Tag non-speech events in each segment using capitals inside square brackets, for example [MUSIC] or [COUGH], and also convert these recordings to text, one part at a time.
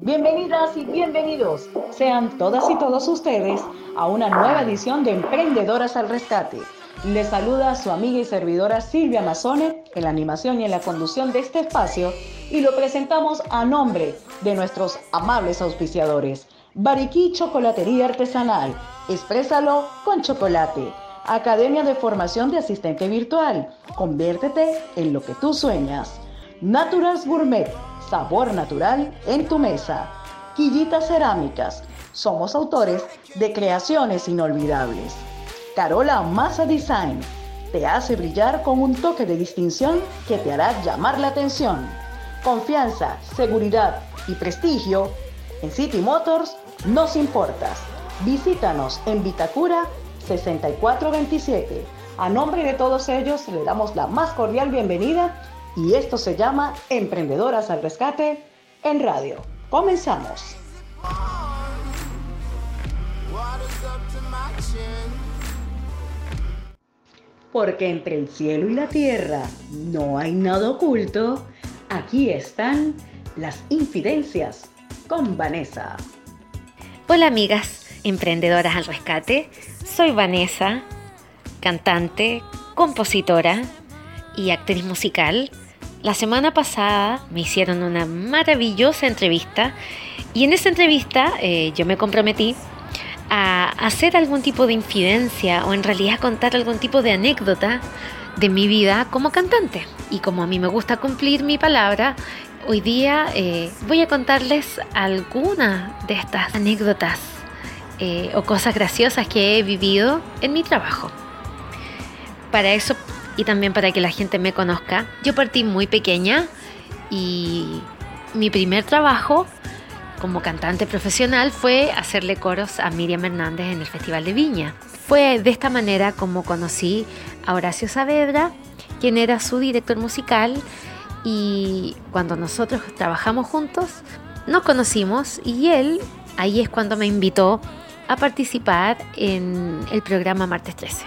Bienvenidas y bienvenidos sean todas y todos ustedes a una nueva edición de Emprendedoras al Rescate. Les saluda su amiga y servidora Silvia Mazone en la animación y en la conducción de este espacio y lo presentamos a nombre de nuestros amables auspiciadores. Bariquí Chocolatería Artesanal, exprésalo con chocolate. Academia de Formación de Asistente Virtual, conviértete en lo que tú sueñas. Naturals Gourmet, sabor natural en tu mesa. Quillitas Cerámicas, somos autores de creaciones inolvidables. Carola Massa Design, te hace brillar con un toque de distinción que te hará llamar la atención. Confianza, seguridad y prestigio. En City Motors nos importas. Visítanos en Vitacura 6427. A nombre de todos ellos le damos la más cordial bienvenida y esto se llama Emprendedoras al Rescate en Radio. Comenzamos. Porque entre el cielo y la tierra no hay nada oculto, aquí están las infidencias con Vanessa. Hola amigas, emprendedoras al rescate. Soy Vanessa, cantante, compositora y actriz musical la semana pasada me hicieron una maravillosa entrevista y en esa entrevista eh, yo me comprometí a hacer algún tipo de infidencia o en realidad contar algún tipo de anécdota de mi vida como cantante. Y como a mí me gusta cumplir mi palabra, hoy día eh, voy a contarles algunas de estas anécdotas eh, o cosas graciosas que he vivido en mi trabajo. Para eso y también para que la gente me conozca. Yo partí muy pequeña y mi primer trabajo como cantante profesional fue hacerle coros a Miriam Hernández en el Festival de Viña. Fue de esta manera como conocí a Horacio Saavedra, quien era su director musical y cuando nosotros trabajamos juntos nos conocimos y él ahí es cuando me invitó a participar en el programa Martes 13.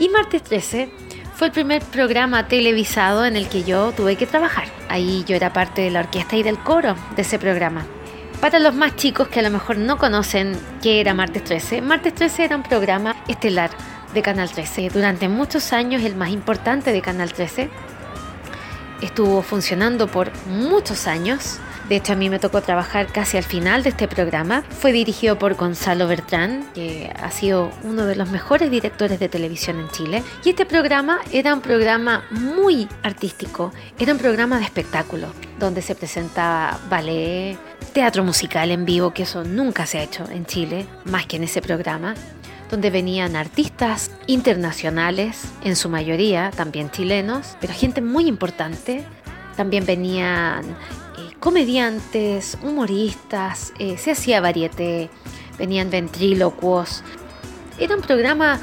Y Martes 13 fue el primer programa televisado en el que yo tuve que trabajar. Ahí yo era parte de la orquesta y del coro de ese programa. Para los más chicos que a lo mejor no conocen qué era Martes 13, Martes 13 era un programa estelar de Canal 13. Durante muchos años el más importante de Canal 13. Estuvo funcionando por muchos años de hecho, a mí me tocó trabajar casi al final de este programa. Fue dirigido por Gonzalo Bertrán, que ha sido uno de los mejores directores de televisión en Chile. Y este programa era un programa muy artístico, era un programa de espectáculo, donde se presentaba ballet, teatro musical en vivo, que eso nunca se ha hecho en Chile, más que en ese programa donde venían artistas internacionales, en su mayoría también chilenos, pero gente muy importante. También venían comediantes, humoristas, eh, se hacía varieté, venían ventrílocuos. Era un programa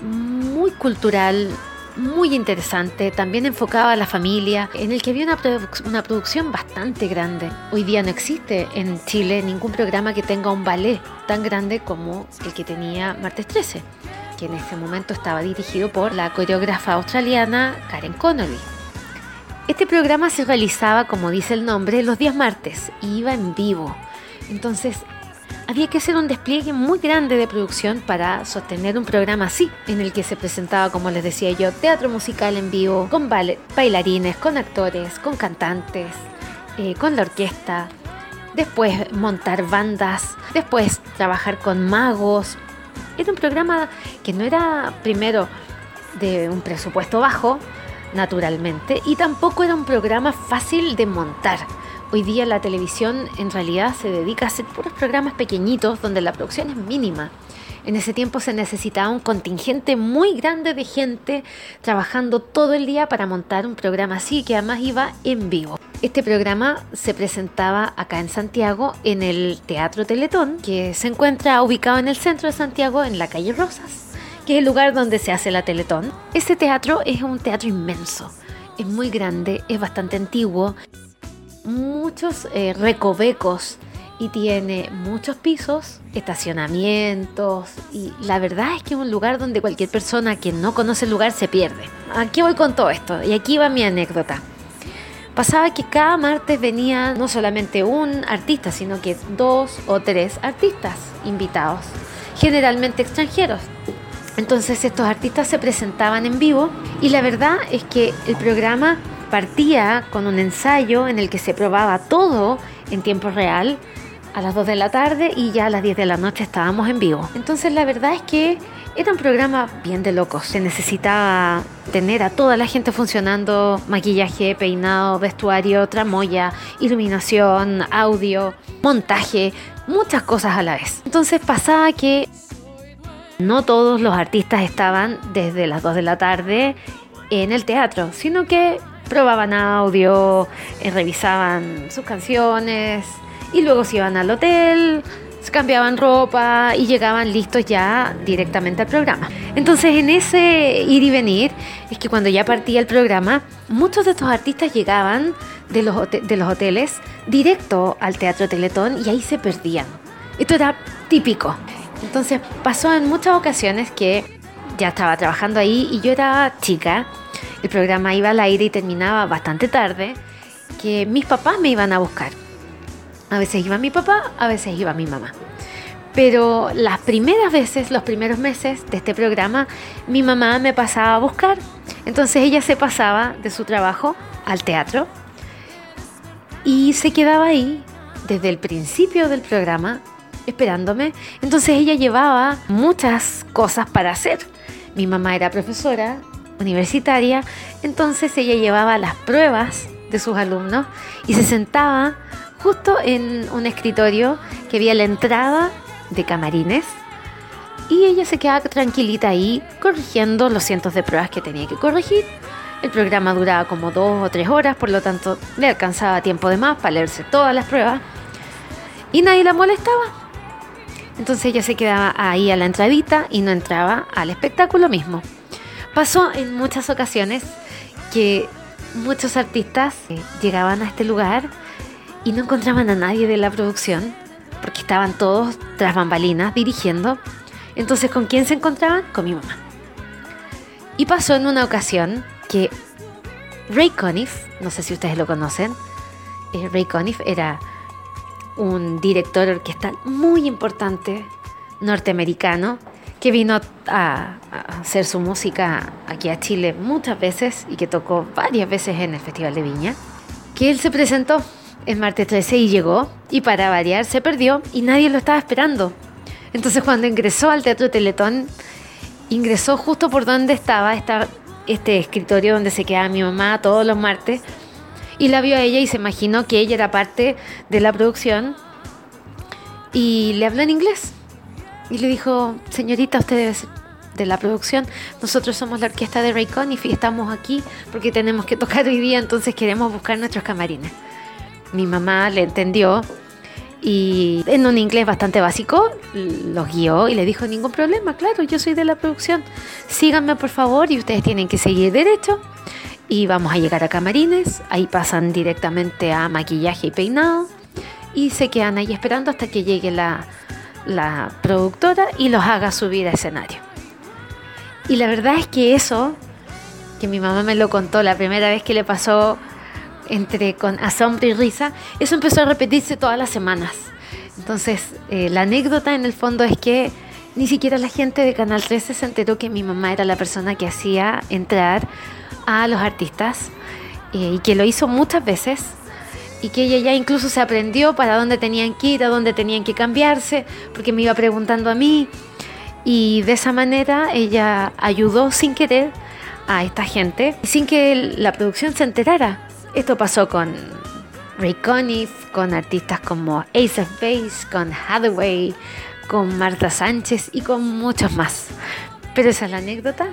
muy cultural, muy interesante, también enfocado a la familia, en el que había una, producción bastante grande. Hoy día no existe en Chile ningún programa que tenga un ballet tan grande como el que tenía Martes 13, que en ese momento estaba dirigido por la coreógrafa australiana Karen Connolly. Este programa se realizaba, como dice el nombre, los días martes y iba en vivo. Entonces, había que hacer un despliegue muy grande de producción para sostener un programa así, en el que se presentaba, como les decía yo, teatro musical en vivo, con bailarines, con actores, con cantantes, eh, con la orquesta, después montar bandas, después trabajar con magos. Era un programa que no era primero de un presupuesto bajo, naturalmente, y tampoco era un programa fácil de montar. Hoy día la televisión en realidad se dedica a hacer puros programas pequeñitos donde la producción es mínima. En ese tiempo se necesitaba un contingente muy grande de gente trabajando todo el día para montar un programa así que además iba en vivo. Este programa se presentaba acá en Santiago en el Teatro Teletón, que se encuentra ubicado en el centro de Santiago en la calle Rosas que es el lugar donde se hace la Teletón. Ese teatro es un teatro inmenso, es muy grande, es bastante antiguo, muchos eh, recovecos y tiene muchos pisos, estacionamientos y la verdad es que es un lugar donde cualquier persona que no conoce el lugar se pierde. Aquí voy con todo esto y aquí va mi anécdota. pasaba que cada martes venía no solamente un artista, sino que dos o tres artistas invitados, generalmente extranjeros. Entonces estos artistas se presentaban en vivo y la verdad es que el programa partía con un ensayo en el que se probaba todo en tiempo real a las 2 de la tarde y ya a las 10 de la noche estábamos en vivo. Entonces la verdad es que era un programa bien de locos. Se necesitaba tener a toda la gente funcionando, maquillaje, peinado, vestuario, tramoya, iluminación, audio, montaje, muchas cosas a la vez. Entonces pasaba que no todos los artistas estaban desde las 2 de la tarde en el teatro, sino que probaban audio, eh, revisaban sus canciones y luego se iban al hotel, se cambiaban ropa y llegaban listos ya directamente al programa. Entonces en ese ir y venir es que cuando ya partía el programa, muchos de estos artistas llegaban de los, de los hoteles directo al Teatro Teletón y ahí se perdían. Esto era típico. Entonces pasó en muchas ocasiones que ya estaba trabajando ahí y yo era chica, el programa iba al aire y terminaba bastante tarde, que mis papás me iban a buscar. A veces iba mi papá, a veces iba mi mamá. Pero las primeras veces, los primeros meses de este programa, mi mamá me pasaba a buscar. Entonces ella se pasaba de su trabajo al teatro y se quedaba ahí desde el principio del programa esperándome. Entonces ella llevaba muchas cosas para hacer. Mi mamá era profesora universitaria, entonces ella llevaba las pruebas de sus alumnos y se sentaba justo en un escritorio que había la entrada de camarines y ella se quedaba tranquilita ahí corrigiendo los cientos de pruebas que tenía que corregir. El programa duraba como dos o tres horas, por lo tanto le alcanzaba tiempo de más para leerse todas las pruebas y nadie la molestaba. Entonces ella se quedaba ahí a la entradita y no entraba al espectáculo mismo. Pasó en muchas ocasiones que muchos artistas eh, llegaban a este lugar y no encontraban a nadie de la producción porque estaban todos tras bambalinas dirigiendo. Entonces, ¿con quién se encontraban? Con mi mamá. Y pasó en una ocasión que Ray Conniff, no sé si ustedes lo conocen, eh, Ray Conniff era un director orquestal muy importante norteamericano que vino a, hacer su música aquí a Chile muchas veces y que tocó varias veces en el Festival de Viña, que él se presentó el martes 13 y llegó y para variar se perdió y nadie lo estaba esperando. Entonces cuando ingresó al Teatro Teletón, ingresó justo por donde estaba este escritorio donde se quedaba mi mamá todos los martes y la vio a ella y se imaginó que ella era parte de la producción y le habló en inglés. Y le dijo, señorita, usted es de la producción, nosotros somos la orquesta de Raycon y estamos aquí porque tenemos que tocar hoy día, entonces queremos buscar nuestros camarines. Mi mamá le entendió y en un inglés bastante básico los guió y le dijo ningún problema, claro, yo soy de la producción, síganme por favor y ustedes tienen que seguir derecho y vamos a llegar a camarines, ahí pasan directamente a maquillaje y peinado y se quedan ahí esperando hasta que llegue la, la productora y los haga subir a escenario. Y la verdad es que eso, que mi mamá me lo contó la primera vez que le pasó entre con asombro y risa, eso empezó a repetirse todas las semanas. Entonces, eh, la anécdota en el fondo es que ni siquiera la gente de Canal 13 se enteró que mi mamá era la persona que hacía entrar a los artistas eh, y que lo hizo muchas veces y que ella ya incluso se aprendió para dónde tenían que ir, a dónde tenían que cambiarse, porque me iba preguntando a mí y de esa manera ella ayudó sin querer a esta gente, sin que la producción se enterara. Esto pasó con Ray Conniff, con artistas como Ace of Base, con Hathaway, con Marta Sánchez y con muchos más. Pero esa es la anécdota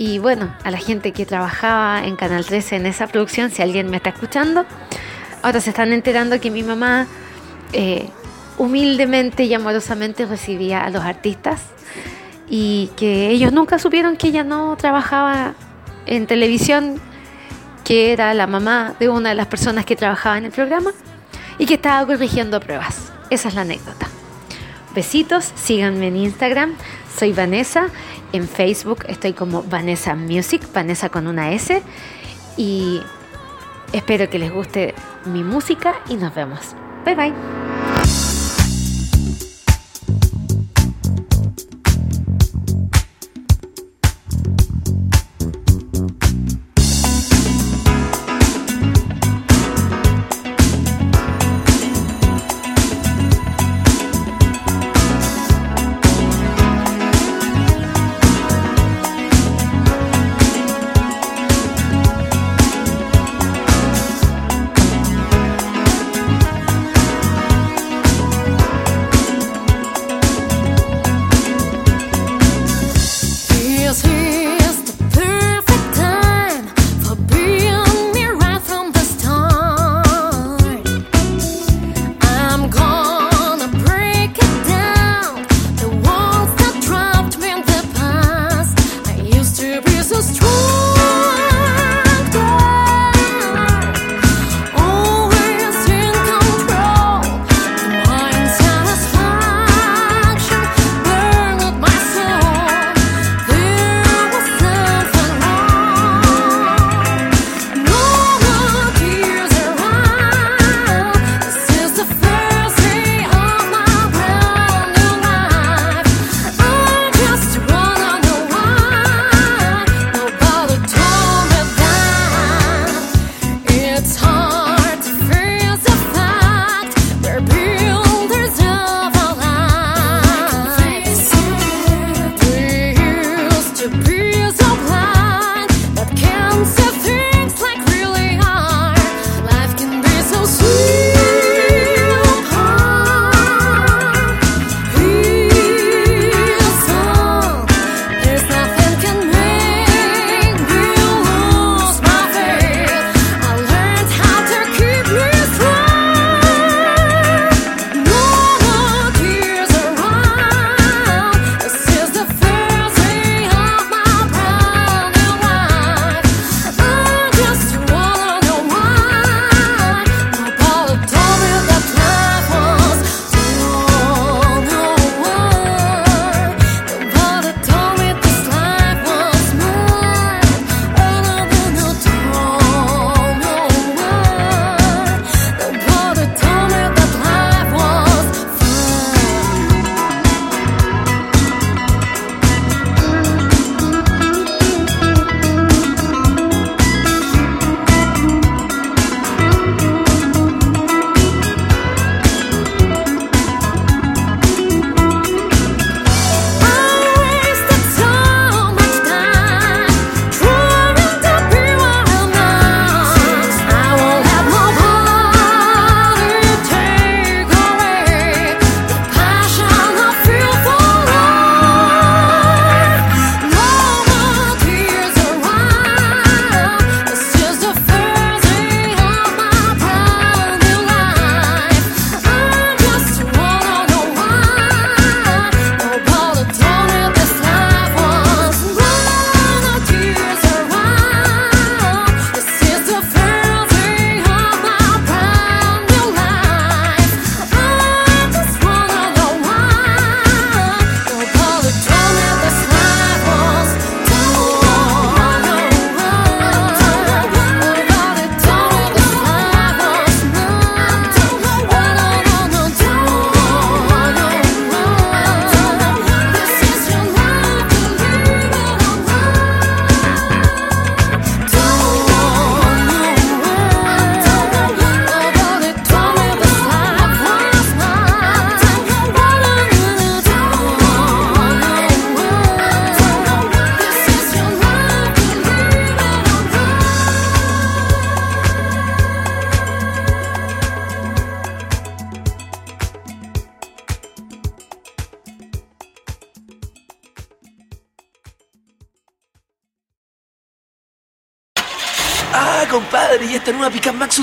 y bueno, a la gente que trabajaba en Canal 13 en esa producción, si alguien me está escuchando, ahora se están enterando que mi mamá eh, humildemente y amorosamente recibía a los artistas y que ellos nunca supieron que ella no trabajaba en televisión, que era la mamá de una de las personas que trabajaba en el programa y que estaba corrigiendo pruebas. Esa es la anécdota. Besitos, síganme en Instagram, soy Vanessa en Facebook estoy como Vanessa Music, Vanessa con una S. Y Espero que les guste mi música y nos vemos. Bye bye.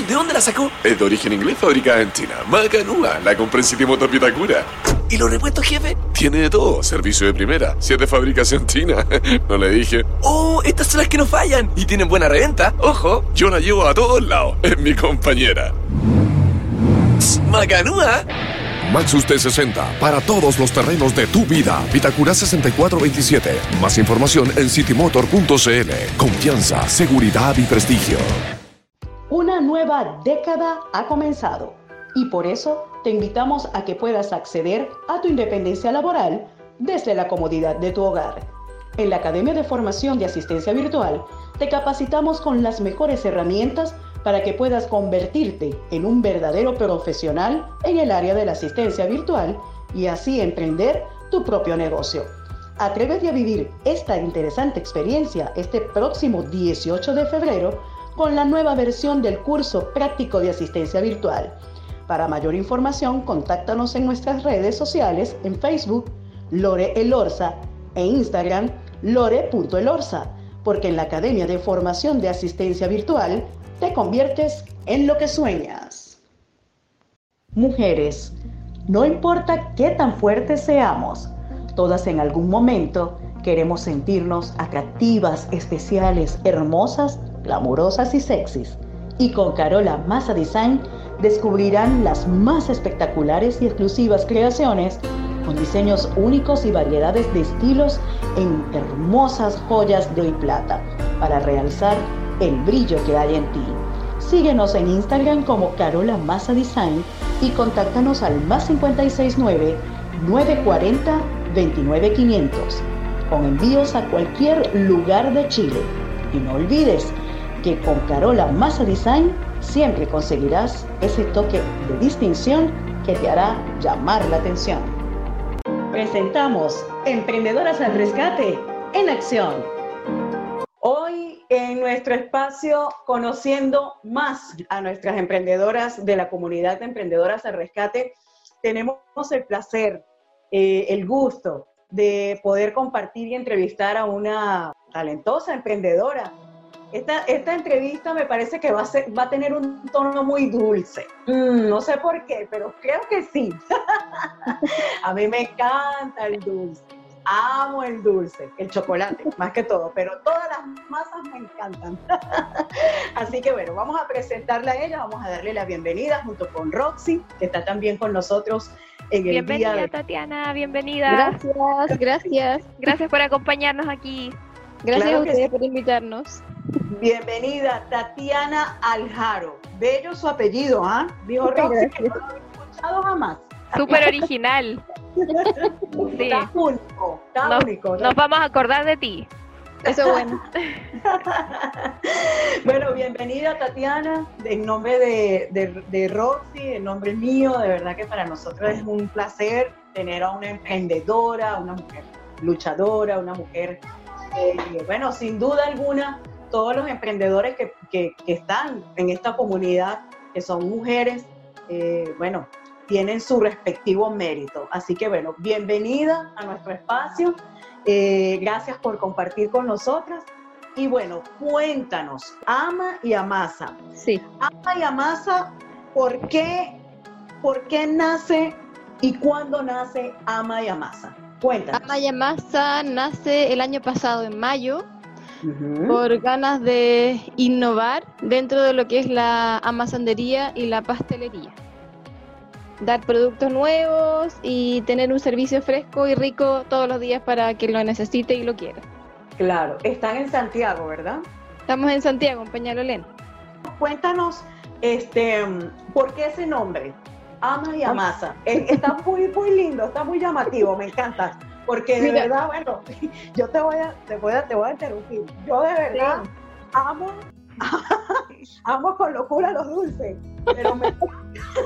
¿De dónde la sacó? Es de origen inglés, fabricada en China. Macanúa, la compré en City Motor Pitacura. ¿Y los repuestos, jefe? Tiene de todo, servicio de primera, si es de fabricación china. [LAUGHS] no le dije. Oh, estas son las que no fallan y tienen buena reventa. Ojo. Yo la llevo a todos lados, [LAUGHS] es mi compañera. Macanúa. Maxus T60 para todos los terrenos de tu vida. Vitacura 6427. Más información en citymotor.cl. Confianza, seguridad y prestigio nueva década ha comenzado y por eso te invitamos a que puedas acceder a tu independencia laboral desde la comodidad de tu hogar. En la Academia de Formación de Asistencia Virtual te capacitamos con las mejores herramientas para que puedas convertirte en un verdadero profesional en el área de la asistencia virtual y así emprender tu propio negocio. Atrévete a vivir esta interesante experiencia este próximo 18 de febrero con la nueva versión del curso práctico de asistencia virtual. Para mayor información, contáctanos en nuestras redes sociales en Facebook, Lore Elorza, e Instagram, lore.elorza, porque en la Academia de Formación de Asistencia Virtual te conviertes en lo que sueñas. Mujeres, no importa qué tan fuertes seamos, Todas en algún momento queremos sentirnos atractivas, especiales, hermosas, glamurosas y sexys. Y con Carola Massa Design descubrirán las más espectaculares y exclusivas creaciones con diseños únicos y variedades de estilos en hermosas joyas de plata para realzar el brillo que hay en ti. Síguenos en Instagram como Carola Massa Design y contáctanos al más 569 940 29500 con envíos a cualquier lugar de Chile. Y no olvides que con Carola Massa Design siempre conseguirás ese toque de distinción que te hará llamar la atención. Presentamos Emprendedoras al Rescate en Acción. Hoy en nuestro espacio conociendo más a nuestras emprendedoras de la comunidad de Emprendedoras al Rescate, tenemos el placer eh, el gusto de poder compartir y entrevistar a una talentosa emprendedora. Esta, esta entrevista me parece que va a, ser, va a tener un tono muy dulce. Mm, no sé por qué, pero creo que sí. [LAUGHS] a mí me encanta el dulce. Amo el dulce, el chocolate, más que todo, pero todas las masas me encantan. [LAUGHS] Así que bueno, vamos a presentarla a ella, vamos a darle la bienvenida junto con Roxy, que está también con nosotros bienvenida, Tatiana, bienvenida. Gracias, gracias. Gracias por acompañarnos aquí. Gracias a ustedes por invitarnos. Bienvenida, Tatiana Aljaro. Bello su apellido, ¿ah? Dijo Roxy que no lo había escuchado jamás. Súper original. [LAUGHS] sí. Está único, está nos, único. Nos vamos a acordar de ti. Eso es bueno. [LAUGHS] bueno, bienvenida Tatiana, en nombre de, de, Roxy, en nombre mío, de verdad que para nosotros es un placer tener a una emprendedora, una mujer luchadora, una mujer, eh, bueno, sin duda alguna, todos los emprendedores que, que, están en esta comunidad, que son mujeres, eh, bueno, tienen su respectivo mérito. Así que bueno, bienvenida a nuestro espacio. Eh, gracias por compartir con nosotras. Y bueno, cuéntanos, Ama y Amasa. Sí. Ama y Amasa, ¿por qué, por qué nace y cuándo nace Ama y Amasa? Cuéntanos. Amasa nace el año pasado, en mayo, por ganas de innovar dentro de lo que es la amasandería y la pastelería dar productos nuevos y tener un servicio fresco y rico todos los días para quien lo necesite y lo quiera. Claro, están en Santiago, ¿verdad? Estamos en Santiago, en Peñalolén. Cuéntanos, este, ¿por qué ese nombre? Ama y Amasa. está muy, muy lindo, está muy llamativo, me encanta. Porque de verdad, bueno, [LAUGHS] yo te voy a, te voy a, te voy a interrumpir. Yo de verdad amo [LAUGHS] amo con locura los dulces, pero me,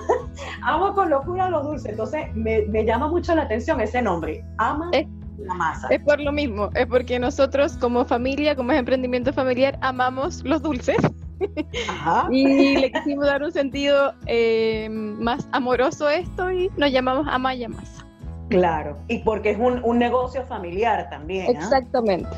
[LAUGHS] amo con locura los dulces. Entonces me, llama mucho la atención ese nombre, ama la masa. Es por lo mismo, es porque nosotros como familia, como es emprendimiento familiar, amamos los dulces. [LAUGHS] y le quisimos dar un sentido eh, más amoroso a esto y nos llamamos Amaya Masa. Claro, y porque es un, un negocio familiar también. ¿ah? Exactamente.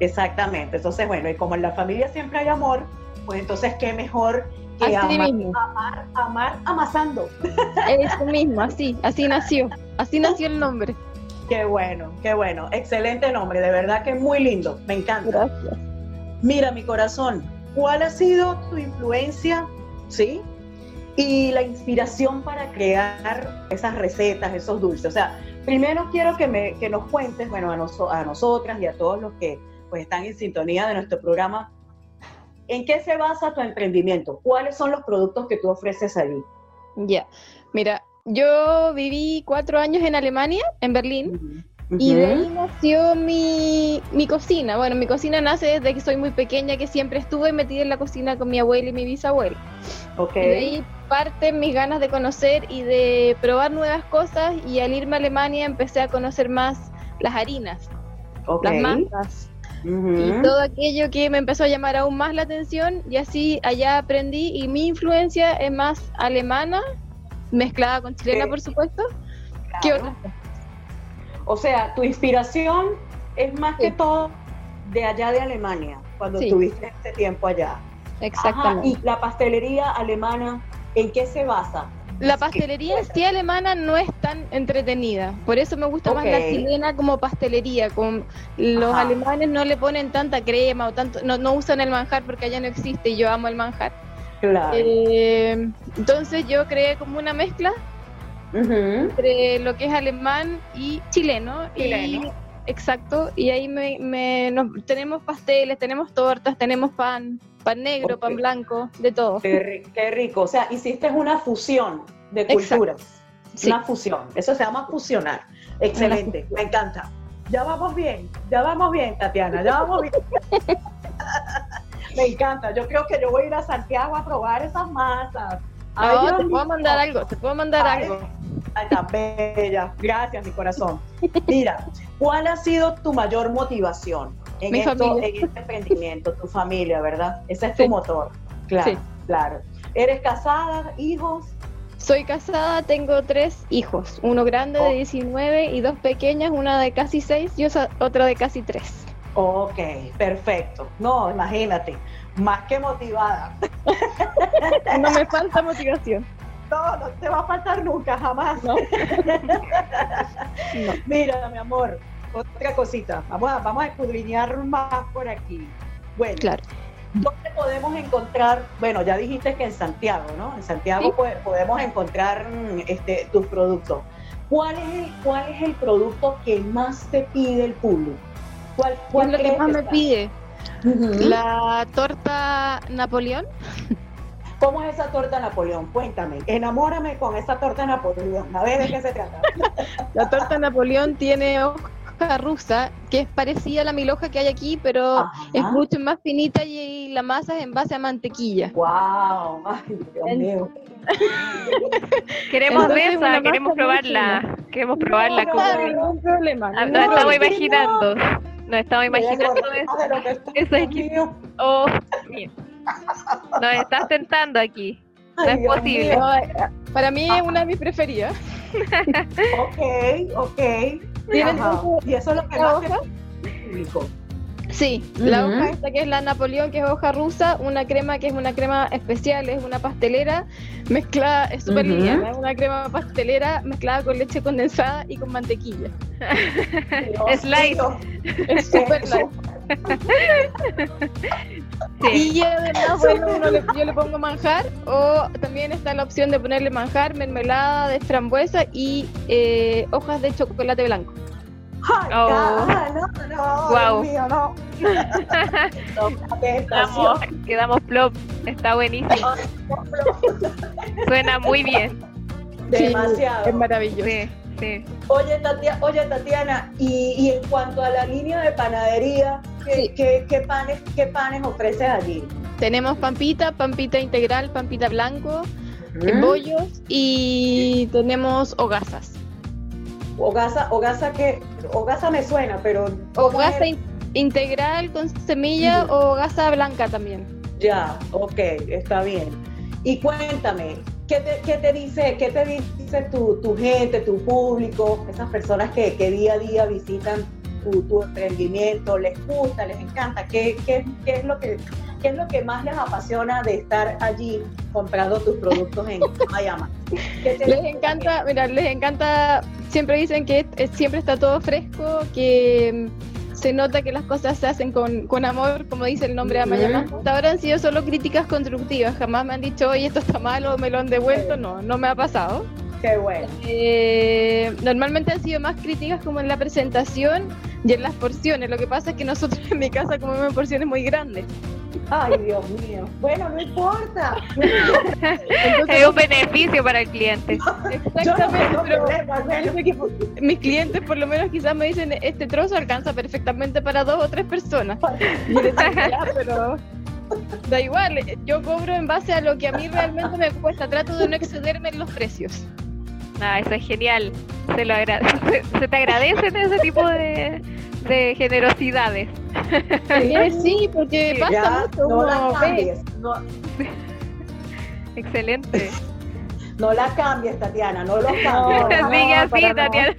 Exactamente. Entonces, bueno, y como en la familia siempre hay amor, pues entonces qué mejor que amar, amar, amasando. [LAUGHS] Eso mismo, así, así nació, así nació el nombre. Qué bueno, qué bueno, excelente nombre, de verdad que es muy lindo, me encanta. Gracias. Mira, mi corazón, ¿cuál ha sido tu influencia, sí? Y la inspiración para crear esas recetas, esos dulces. O sea, primero quiero que, me, que nos cuentes, bueno, a, a nosotras y a todos los que pues, están en sintonía de nuestro programa, ¿en qué se basa tu emprendimiento? ¿Cuáles son los productos que tú ofreces allí? Ya, mira, yo viví cuatro años en Alemania, en Berlín, y de ahí nació mi, mi cocina. Bueno, mi cocina nace desde que soy muy pequeña, que siempre estuve metida en la cocina con mi abuela y mi bisabuela. Ok. Y de ahí parten mis ganas de conocer y de probar nuevas cosas, y al irme a Alemania empecé a conocer más las harinas, las masas. Y todo aquello que me empezó a llamar aún más la atención y así allá aprendí y mi influencia es más alemana, mezclada con chilena por supuesto, que Claro. O sea, tu inspiración es más que todo de allá de Alemania, cuando Sí. estuviste este tiempo allá. Ajá, Exactamente. y la pastelería alemana, ¿en qué se basa? La pastelería en sí alemana no es tan entretenida, por eso me gusta más la chilena como pastelería, con los Ajá. alemanes no le ponen tanta crema o tanto, no, no usan el manjar porque allá no existe y yo amo el manjar. Claro. Eh, entonces yo creé como una mezcla Entre lo que es alemán y chileno. Chileno. Y, exacto, y ahí me, me- nos- tenemos pasteles, tenemos tortas, tenemos pan, pan negro, pan blanco, de todo. Qué, ri- qué rico. O sea, hiciste una fusión de Exacto. culturas. Sí. Una fusión. Eso se llama fusionar. Excelente. Me encanta. Ya vamos bien. Ya vamos bien, Tatiana. Ya vamos bien. [LAUGHS] Me encanta. Yo creo que yo voy a ir a Santiago a probar esas masas. Ay, Dios te puedo mandar algo, te puedo mandar Ay, algo. Ay, tan bella. Gracias, mi corazón. Mira, ¿cuál ha sido tu mayor motivación en, Mi esto, familia. en este emprendimiento? Tu familia, ¿verdad? Ese es tu Sí. motor. Claro, Sí. claro. ¿Eres casada, hijos? Soy casada, tengo tres hijos, uno grande Oh. de 19 y dos pequeñas, una de casi 6 y otra de casi 3. Ok, perfecto. No, imagínate, más que motivada. [LAUGHS] No me falta motivación. No, no te va a faltar nunca, jamás. [LAUGHS] No. Mira, mi amor, otra cosita. Vamos a, vamos a escudriñar más por aquí. Bueno, Claro. ¿dónde podemos encontrar? Bueno, ya dijiste que en Santiago, ¿no? En Santiago Sí. podemos encontrar mm, este, tus productos. ¿Cuál es, el, ¿Cuál es el producto que más te pide el público? ¿Cuál, ¿Cuál es lo que más me está? La torta Napoleón. ¿Cómo es esa torta Napoleón? Cuéntame, enamórame con esa torta Napoleón. A ver de qué se trata. [LAUGHS] La torta Napoleón tiene hoja rusa, que es parecida a la milhoja que hay aquí, pero Ajá. es mucho más finita y la masa es en base a mantequilla. ¡Wow! ¡Ay, Dios mío! [LAUGHS] Queremos Entonces, esa, queremos probarla. Queremos probarla. No, como- ningún problema. Ah, Nos estamos imaginando. Nos estamos imaginando eso. de lo que está- Eso es Dios que- mío. Oh, mira. Nos estás tentando aquí. No Ay, es posible. No, para mí es una de mis preferidas. Ok, ok. ¿Tienen Ajá. Y eso es lo que más hoja? Sí, la hoja esta que es la Napoleón, que es hoja rusa, una crema que es una crema especial, es una pastelera mezclada, es súper liviana, es una crema pastelera mezclada con leche condensada y con mantequilla. [LAUGHS] Slice. mío. Es súper light. Sí. Y además, bueno, uno le- yo le pongo manjar o también está la opción de ponerle manjar, mermelada de frambuesa y eh, hojas de chocolate blanco. Ay, Oh. ah, no, no, Guau. Dios mío, no. [LAUGHS] Quedamos, quedamos flop. Está buenísimo. Suena muy bien. Sí, Demasiado. es maravilloso. Sí, sí. Oye, Tatia- oye, Tatiana, y, y en cuanto a la línea de panadería, ¿qué, Sí. qué- qué panes, ¿qué panes ofreces allí? Tenemos pampita, pampita integral, pampita blanco, ¿Mm? bollos y tenemos hogazas. Ogasa, Ogasa que, Ogasa me suena, pero ¿cómo Hogaza es? in- integral con semilla o hogaza blanca también. Ya, ok, está bien. Y cuéntame, ¿qué te, qué te dice, qué te dice tu, tu gente, tu público, esas personas que, que día a día visitan tu, tu emprendimiento, les gusta, les encanta? ¿Qué, qué, qué es lo que, ¿Qué es lo que más les apasiona de estar allí comprando tus productos en [LAUGHS] Miami? ¿Qué te Les encanta, mira, les encanta, siempre dicen que siempre está todo fresco, que mm, se nota que las cosas se hacen con, con amor, como dice el nombre de. Amayama. Hasta ahora han sido solo críticas constructivas, jamás me han dicho, oye, esto está malo, me lo han devuelto, no, no me ha pasado. Qué bueno. Eh, normalmente han sido más críticas como en la presentación y en las porciones. Lo que pasa es que nosotros [LAUGHS] en mi casa comemos porciones muy grandes. Ay, Dios mío. Bueno, no importa. [LAUGHS] es un beneficio para el cliente. Exactamente, pero mis clientes por lo menos quizás me dicen, este trozo alcanza perfectamente para dos o tres personas. pero da igual, yo cobro en base a lo que a mí realmente me cuesta, trato de no excederme en los precios. Ah, eso es genial. Se, lo [LAUGHS] se, te agradecen ese tipo de, de generosidades. Sí, porque pasa mucho. No la cambies. [LAUGHS] Excelente. [LAUGHS] No la cambies, Tatiana, no lo cambies. No, Sigue así, Tatiana.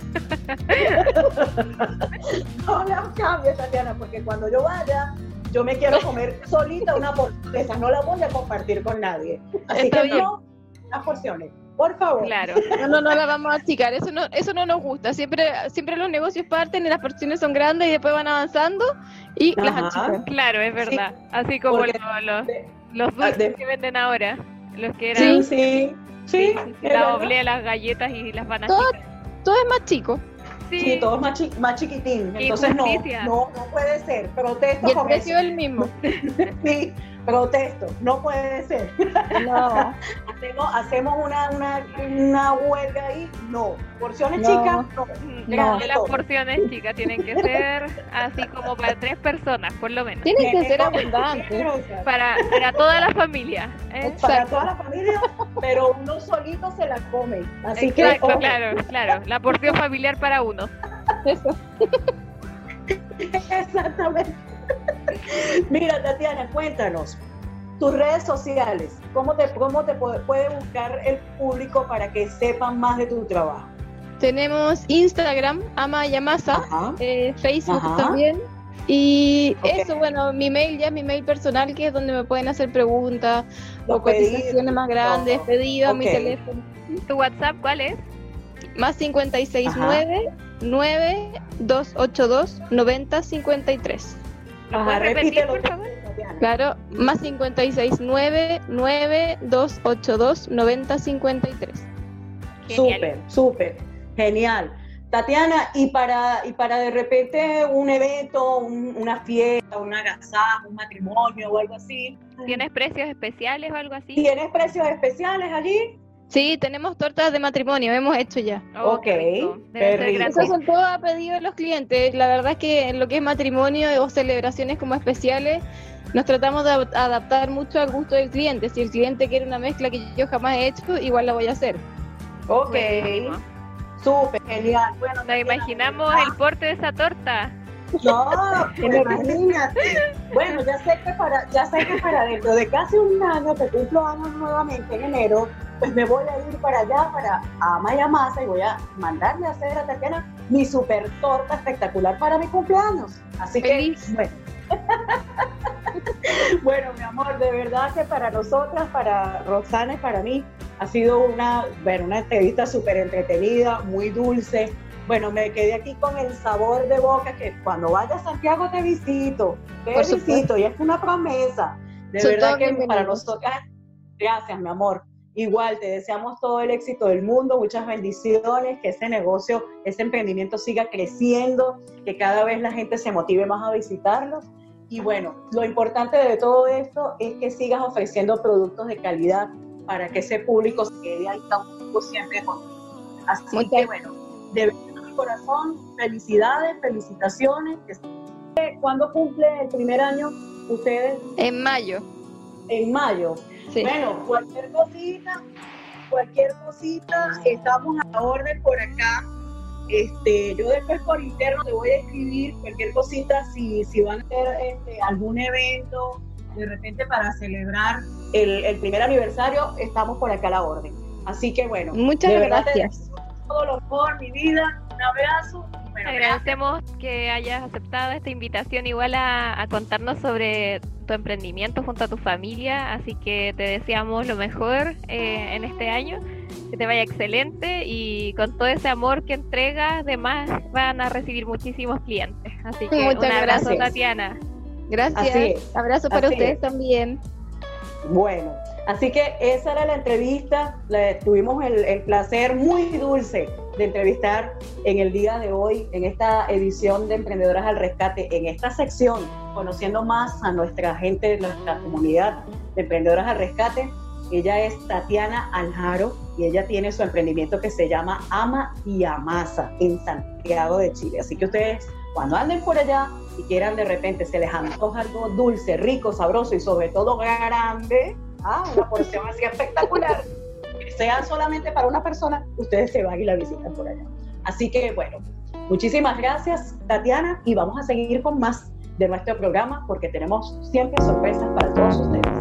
no la cambies, Tatiana, porque cuando yo vaya, yo me quiero comer solita una porción, no la voy a compartir con nadie. Así que no, las porciones. Por favor. Claro. No, no, no la vamos a achicar. Eso no, eso no nos gusta. Siempre, siempre los negocios parten y las porciones son grandes y después van avanzando y las achican. Claro, es verdad. Así como los, los, ah, dulces que venden ahora. Los que eran. Sí, sí. Sí. la oblea, las galletas y las van todo, todo es más chico. Sí, todo es más, más chiquitín. Entonces no, no, no puede ser. Protesto. Y el precio es el mismo. [LAUGHS] sí, protesto. No puede ser. No. [LAUGHS] hacemos, una, una, una, huelga ahí. No. Porciones chicas, no. no. Las porciones chicas tienen que ser así como para tres personas, por lo menos. Tienen que ser abundantes. Para, para toda la familia. ¿eh? Para toda la familia, pero uno solito se la come. Así Exacto, que, claro, claro. La porción familiar para uno. Eso. [LAUGHS] Exactamente. [LAUGHS] Mira, Tatiana, cuéntanos tus redes sociales, ¿cómo te, cómo te puede, buscar el público para que sepan más de tu trabajo? Tenemos Instagram, Ama Yamasa, eh, Facebook también. Y eso, bueno, mi mail ya, mi mail personal, que es donde me pueden hacer preguntas o cotizaciones más grandes, pedidos, mi teléfono. ¿Tu WhatsApp cuál es? Más 569 9282 9053. ¿Lo puedes repetir, por favor? Claro, más 569 9282 9053. Súper, súper, genial. Tatiana, y para, y para de repente un evento, una fiesta, una agasajo, un matrimonio o algo así. ¿Tienes precios especiales o algo así? ¿Tienes precios especiales allí? Sí, tenemos tortas de matrimonio, hemos hecho ya. Oh, ok, Esos son todos a pedido de los clientes. La verdad es que en lo que es matrimonio o celebraciones como especiales, nos tratamos de adaptar mucho al gusto del cliente. Si el cliente quiere una mezcla que yo jamás he hecho, igual la voy a hacer. Ok, súper genial. Bueno, nos imaginamos el porte de esa torta. No, imagínate. Bueno, ya sé que para, ya sé que para dentro de casi un año que cumplo años nuevamente en enero, pues me voy a ir para allá, para Amaya Masa, y voy a mandarle a hacer a Tatiana mi super torta espectacular para mi cumpleaños. Así que, bueno. [LAUGHS] bueno, mi amor, de verdad que para nosotras, para Roxana y para mí, ha sido una, bueno, una entrevista súper entretenida, muy dulce. Bueno, me quedé aquí con el sabor de boca que cuando vaya a Santiago te visito, te visito y es una promesa. De verdad que para nosotras, gracias, mi amor. Igual, te deseamos todo el éxito del mundo, muchas bendiciones, que ese negocio, ese emprendimiento siga creciendo, que cada vez la gente se motive más a visitarlos. Y bueno, lo importante de todo esto es que sigas ofreciendo productos de calidad para que ese público se quede ahí siempre contigo. Así que bueno, de corazón, felicidades, felicitaciones. ¿Cuándo cumple el primer año ustedes? En mayo. En mayo. Bueno, cualquier cosita, cualquier cosita, estamos a la orden por acá. Este, yo después por interno te voy a escribir cualquier cosita si, si van a hacer este, algún evento de repente para celebrar el, primer aniversario, estamos por acá a la orden. Así que bueno, muchas gracias. Todo lo por mi vida, un abrazo Agradecemos que hayas aceptado esta invitación igual a, contarnos sobre tu emprendimiento junto a tu familia, así que te deseamos lo mejor eh, en este año, que te vaya excelente y con todo ese amor que entregas, además van a recibir muchísimos clientes. Así que un abrazo, Tatiana. Gracias. Abrazo para ustedes también. Bueno, Así que esa era la entrevista, tuvimos el, placer muy dulce de entrevistar en el día de hoy, en esta edición de Emprendedoras al Rescate, en esta sección, conociendo más a nuestra gente, de nuestra comunidad de Emprendedoras al Rescate. Ella es Tatiana Aljaro y ella tiene su emprendimiento que se llama Ama y Amasa en Santiago de Chile. Así que ustedes, cuando anden por allá y quieran de repente, se les antoja algo dulce, rico, sabroso y sobre todo grande, ah, una porción así espectacular, sea solamente para una persona, ustedes se van y la visitan por allá. Así que bueno, muchísimas gracias Tatiana y vamos a seguir con más de nuestro programa porque tenemos siempre sorpresas para todos ustedes.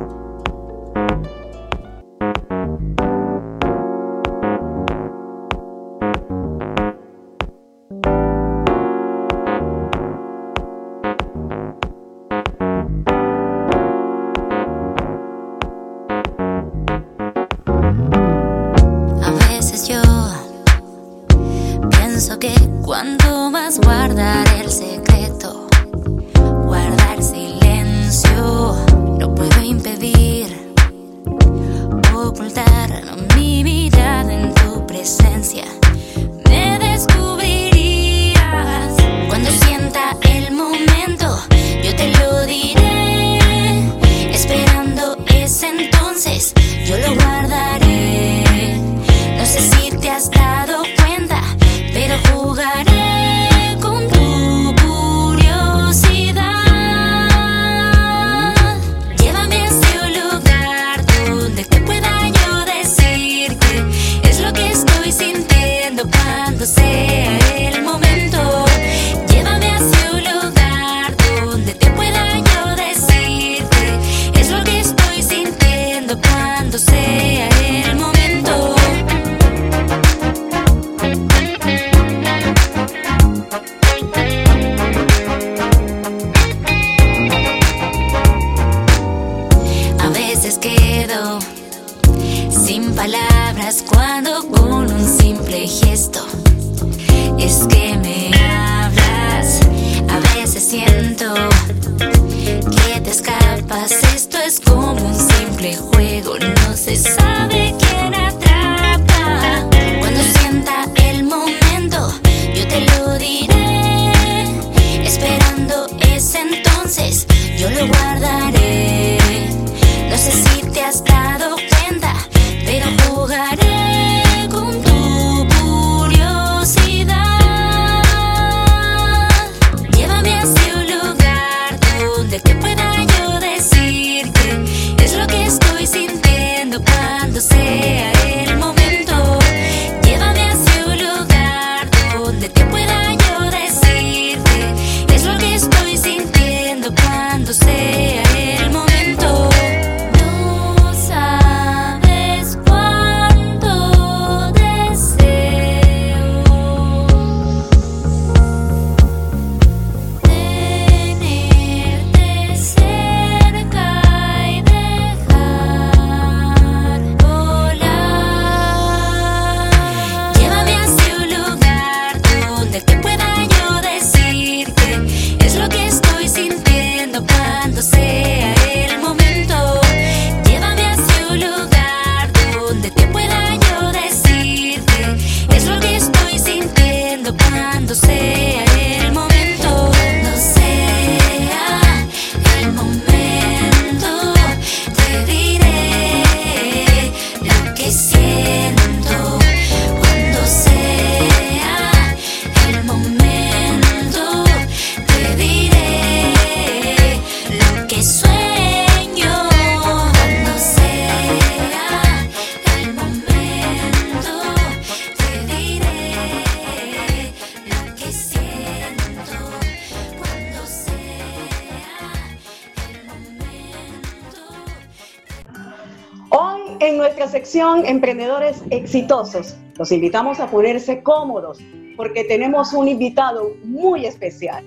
Exitosos. Los invitamos a ponerse cómodos porque tenemos un invitado muy especial.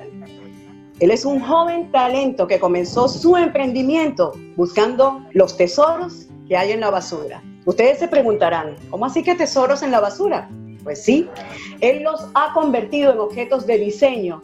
Él es un joven talento que comenzó su emprendimiento buscando los tesoros que hay en la basura. Ustedes se preguntarán, ¿cómo así que tesoros en la basura? Pues sí, él los ha convertido en objetos de diseño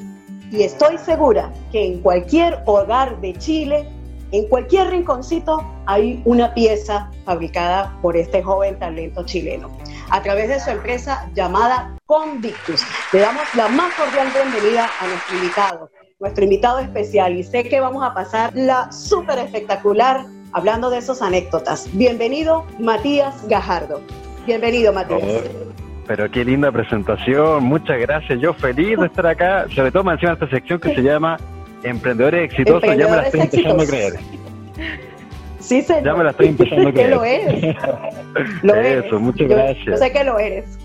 y estoy segura que en cualquier hogar de Chile En cualquier rinconcito hay una pieza fabricada por este joven talento chileno a través de su empresa llamada Convictus. Le damos la más cordial bienvenida a nuestro invitado, nuestro invitado especial y sé que vamos a pasar la súper espectacular hablando de esas anécdotas. Bienvenido, Matías Gajardo. Bienvenido, Matías. pero qué linda presentación, muchas gracias. Yo feliz de [LAUGHS] estar acá, sobre todo encima de esta sección que se llama Emprendedores Exitosos, ya me la estoy empezando a creer. [LAUGHS] Sí, señor. Ya me la estoy empezando a creer. [LAUGHS] que lo eres. [LAUGHS] Lo Eso, muchas gracias. Yo sé que lo eres.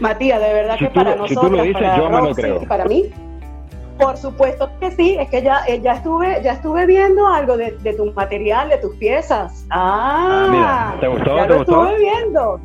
Matías, de verdad que para nosotros, si tú lo dices, yo me lo creo. para mí, por supuesto que sí, es que ya, eh, ya estuve, ya estuve viendo algo de, tu material, de tus piezas. Ah, ah mira, ¿te gustó? Ya ¿te lo gustó? estuve viendo.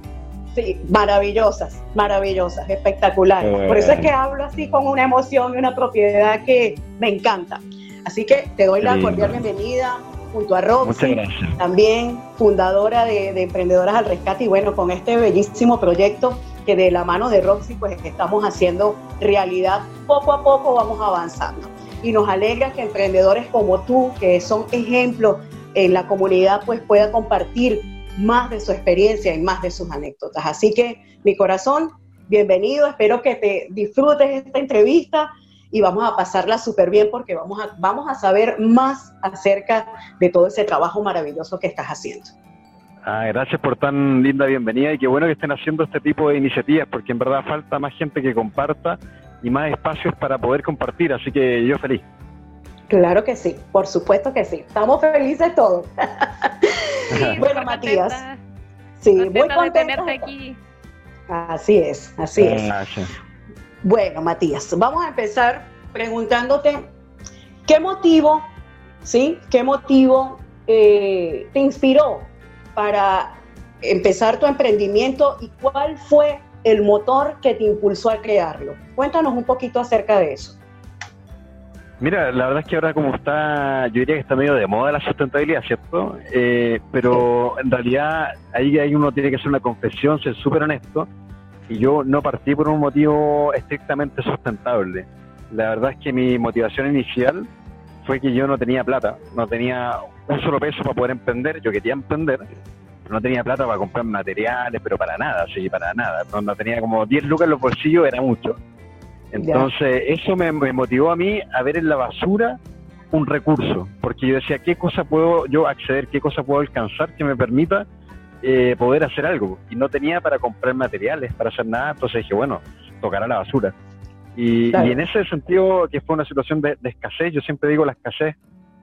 Sí, maravillosas, maravillosas, espectaculares. Por eso es que hablo así con una emoción y una propiedad que me encanta. Así que te doy la cordial bienvenida junto a Roxy, también fundadora de, de Emprendedoras al Rescate y bueno, con este bellísimo proyecto que de la mano de Roxy pues estamos haciendo realidad. Poco a poco vamos avanzando. Y nos alegra que emprendedores como tú, que son ejemplos en la comunidad, pues puedan compartir más de su experiencia y más de sus anécdotas. Así que mi corazón, bienvenido, espero que te disfrutes esta entrevista y vamos a pasarla súper bien porque vamos a, vamos a saber más acerca de todo ese trabajo maravilloso que estás haciendo. Ah, gracias por tan linda bienvenida y qué bueno que estén haciendo este tipo de iniciativas, porque en verdad falta más gente que comparta y más espacios para poder compartir, así que yo feliz. Claro que sí, por supuesto que sí. Estamos felices todos. [LAUGHS] bueno, Matías. Sí, muy contenta de aquí. Así es, así es. Bueno, Matías, vamos a empezar preguntándote qué motivo, ¿sí? ¿Qué motivo eh, te inspiró para empezar tu emprendimiento y cuál fue el motor que te impulsó a crearlo. Cuéntanos un poquito acerca de eso. Mira, la verdad es que ahora como está, yo diría que está medio de moda la sustentabilidad, ¿cierto? Eh, pero en realidad ahí, ahí uno tiene que hacer una confesión, ser súper honesto, y yo no partí por un motivo estrictamente sustentable. La verdad es que mi motivación inicial fue que yo no tenía plata, no tenía un solo peso para poder emprender, yo quería emprender, pero no tenía plata para comprar materiales, pero para nada, sí, para nada. No, tenía como 10 lucas en los bolsillos, era mucho. Entonces, eso me, motivó a mí a ver en la basura un recurso, porque yo decía, ¿qué cosa puedo yo acceder, qué cosa puedo alcanzar que me permita eh, poder hacer algo? Y no tenía para comprar materiales, para hacer nada, entonces dije, bueno, tocará la basura. Y, en ese sentido, que fue una situación de, escasez, yo siempre digo la escasez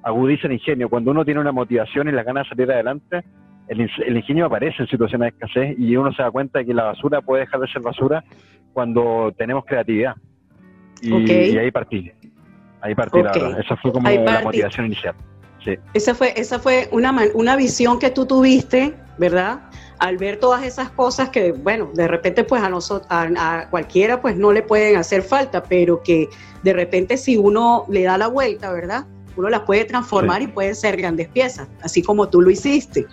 agudiza el ingenio. Cuando uno tiene una motivación y las ganas de salir adelante, el, ingenio aparece en situaciones de escasez y uno se da cuenta de que la basura puede dejar de ser basura cuando tenemos creatividad. Y, ahí partí. Ahí partí, la verdad. Esa fue como la motivación inicial. Sí. Esa fue, esa fue una, una visión que tú tuviste, ¿verdad? Al ver todas esas cosas que, bueno, de repente pues a nosotros, a, cualquiera pues no le pueden hacer falta, pero que de repente si uno le da la vuelta, ¿verdad? uno las puede transformar y pueden ser grandes piezas, así como tú lo hiciste.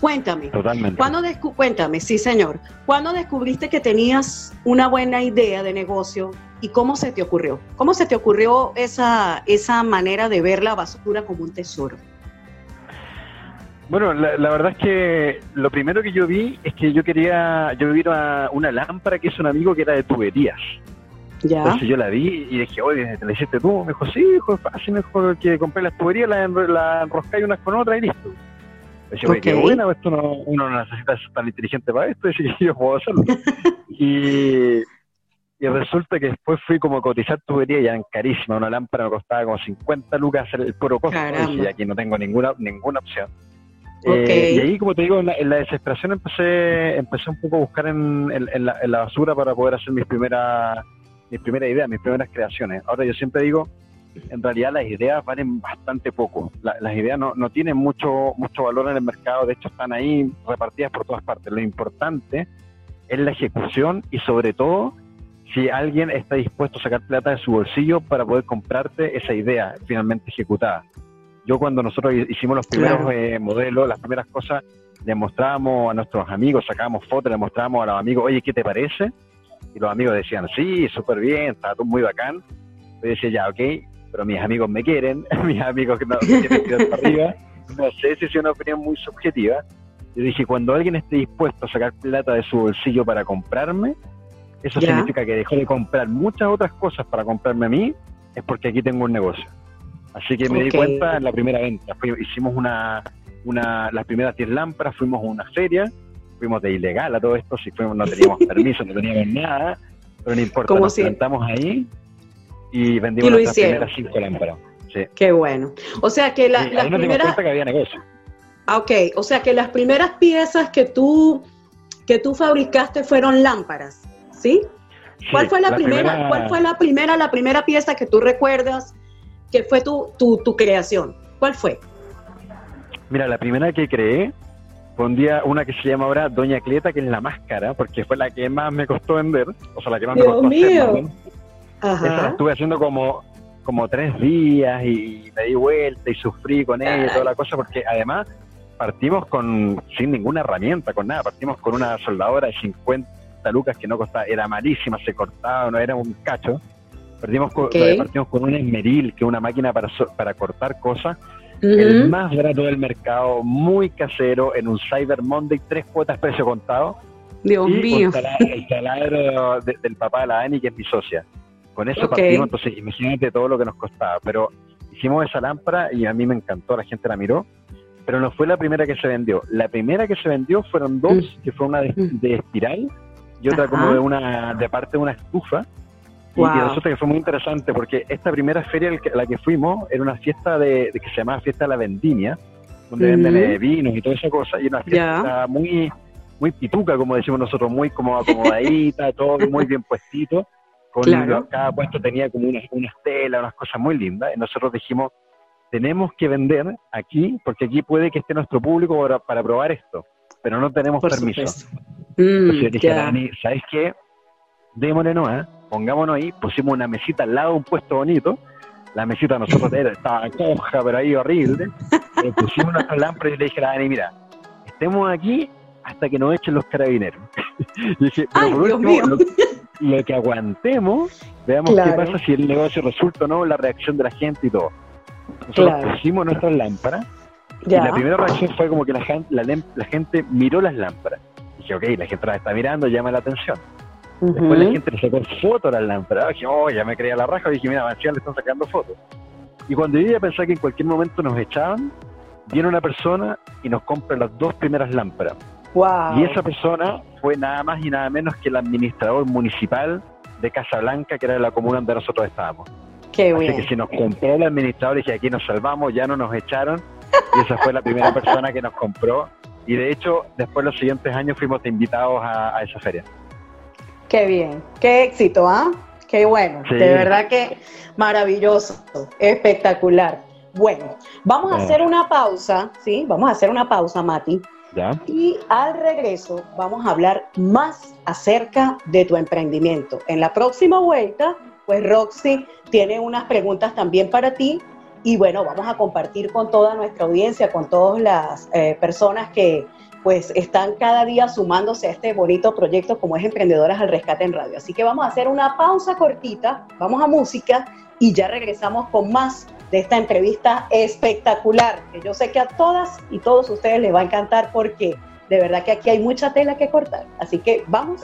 Cuéntame. Totalmente. ¿cuándo cuéntame, sí, señor. ¿Cuándo descubriste que tenías una buena idea de negocio y cómo se te ocurrió? ¿Cómo se te ocurrió esa, esa manera de ver la basura como un tesoro? Bueno, la, verdad es que lo primero que yo vi es que yo quería, yo vi una, una lámpara que es un amigo que era de tuberías. Entonces yo la vi y dije, oye, ¿te la hiciste tú? Me dijo, sí, hijo, es fácil, mejor que compré las tuberías, las la enroscáis unas con otras y listo. Dije, oye, qué buena, esto no, uno no necesita ser tan inteligente para esto, [LAUGHS] y yo puedo hacerlo. [LAUGHS] y, y resulta que después fui como a cotizar tuberías y eran carísimas, una lámpara me costaba como 50 lucas el puro costo, y aquí no tengo ninguna, ninguna opción. Eh, y ahí, como te digo, en la, desesperación empecé empecé un poco a buscar en, en, la, en la basura para poder hacer mis primeras mi primera idea, mis primeras creaciones. Ahora yo siempre digo, en realidad las ideas valen bastante poco. las ideas no, no tienen mucho, mucho valor en el mercado, de hecho están ahí repartidas por todas partes. Lo importante es la ejecución y sobre todo si alguien está dispuesto a sacar plata de su bolsillo para poder comprarte esa idea finalmente ejecutada. Yo cuando nosotros hicimos los primeros eh, modelos, las primeras cosas, le mostrábamos a nuestros amigos, sacábamos fotos, le mostrábamos a los amigos, oye, ¿qué te parece? y los amigos decían, sí, súper bien, está todo muy bacán. Yo decía, ya, ok, pero mis amigos me quieren, [LAUGHS] mis amigos que no me quieren arriba. No sé si es una opinión muy subjetiva. Yo dije, cuando alguien esté dispuesto a sacar plata de su bolsillo para comprarme, eso significa que dejó de comprar muchas otras cosas para comprarme a mí, es porque aquí tengo un negocio. Así que me di cuenta en la primera venta. hicimos una, una, las primeras 10 lámparas, fuimos a una feria, fuimos de ilegal a todo esto, si fuimos, no teníamos [LAUGHS] permiso, no teníamos nada, pero no importa, nos sentamos ahí y vendimos las primeras 5 lámparas. Sí. Qué bueno. O sea que la, las primeras... que había negocio. Ah, ok, o sea que las primeras piezas que tú, que tú fabricaste fueron lámparas, ¿sí? ¿Cuál fue la, primera, ¿Cuál fue la primera, la primera pieza que tú recuerdas que fue tu, tu, tu creación? ¿Cuál fue? Mira, la primera que creé fue un día una que se llama ahora Doña Cleta, que es la máscara, porque fue la que más me costó vender, o sea, la que más me costó mío. Esa la estuve haciendo como, como tres días y me di vuelta y sufrí con ella y toda la cosa, porque además partimos con sin ninguna herramienta, con nada, partimos con una soldadora de 50 lucas que no costaba, era malísima, se cortaba, no era un cacho. Partimos con, partimos con un esmeril, que es una máquina para, para cortar cosas, el más barato del mercado, muy casero, en un Cyber Monday, tres cuotas precio contado. Dios mío. El taladro del papá de la Dani, que es mi socia. Con eso partimos, entonces imagínate todo lo que nos costaba. Pero hicimos esa lámpara y a mí me encantó, la gente la miró. Pero no fue la primera que se vendió. La primera que se vendió fueron dos, mm. que fue una de, de espiral y otra como de una de parte de una estufa. Y resulta que fue muy interesante porque esta primera feria a la que fuimos era una fiesta de, que se llamaba Fiesta de la Vendimia, donde venden eh, vinos y toda esa cosa, y una fiesta muy muy pituca, como decimos nosotros, muy como acomodadita, [LAUGHS] todo muy bien puestito. Con cada puesto tenía como una, una estela, unas cosas muy lindas. Y nosotros dijimos, tenemos que vender aquí, porque aquí puede que esté nuestro público para, para probar esto, pero no tenemos permiso. Entonces yo dije, Dani, ¿sabes qué? Démosle no, ¿eh? pongámonos ahí, pusimos una mesita al lado de un puesto bonito. La mesita nosotros era, estaba coja, pero ahí horrible. [LAUGHS] Le pusimos nuestra lámpara y le dije a Dani, mira, estemos aquí hasta que nos echen los carabineros. [LAUGHS] y dije, pero por último, lo, que aguantemos, veamos qué pasa si el negocio resulta o no, la reacción de la gente y todo. Nosotros pusimos nuestras lámparas y la primera reacción fue como que la gente, la, gente miró las lámparas. Dije, ok, la gente las está mirando, llama la atención. Después la gente le sacó fotos a las lámparas. Dije, oh, ya me creía la raja. Dije, mira, encima le están sacando fotos. Y cuando yo ya pensaba que en cualquier momento nos echaban, viene una persona y nos compra las dos primeras lámparas. Y esa persona fue nada más y nada menos que el administrador municipal de Casablanca, que era la comuna donde nosotros estábamos. Qué Así que si nos compró el administrador, dije, aquí nos salvamos, ya no nos echaron. Y esa fue la primera persona que nos compró. Y de hecho, después los siguientes años fuimos invitados a esa feria. Qué bien, qué éxito, ¿ah? Qué bueno, de verdad que maravilloso, espectacular. Bueno, vamos a hacer una pausa, ¿sí? Vamos a hacer una pausa, Mati. ¿Ya? Y al regreso vamos a hablar más acerca de tu emprendimiento. En la próxima vuelta, pues Roxy tiene unas preguntas también para ti y bueno, vamos a compartir con toda nuestra audiencia, con todas las eh, personas que pues están cada día sumándose a este bonito proyecto como es Emprendedoras al Rescate en Radio. Así que vamos a hacer una pausa cortita, vamos a música y ya regresamos con más de esta entrevista espectacular, que yo sé que a todas y todos ustedes les va a encantar porque de verdad que aquí hay mucha tela que cortar. Así que vamos.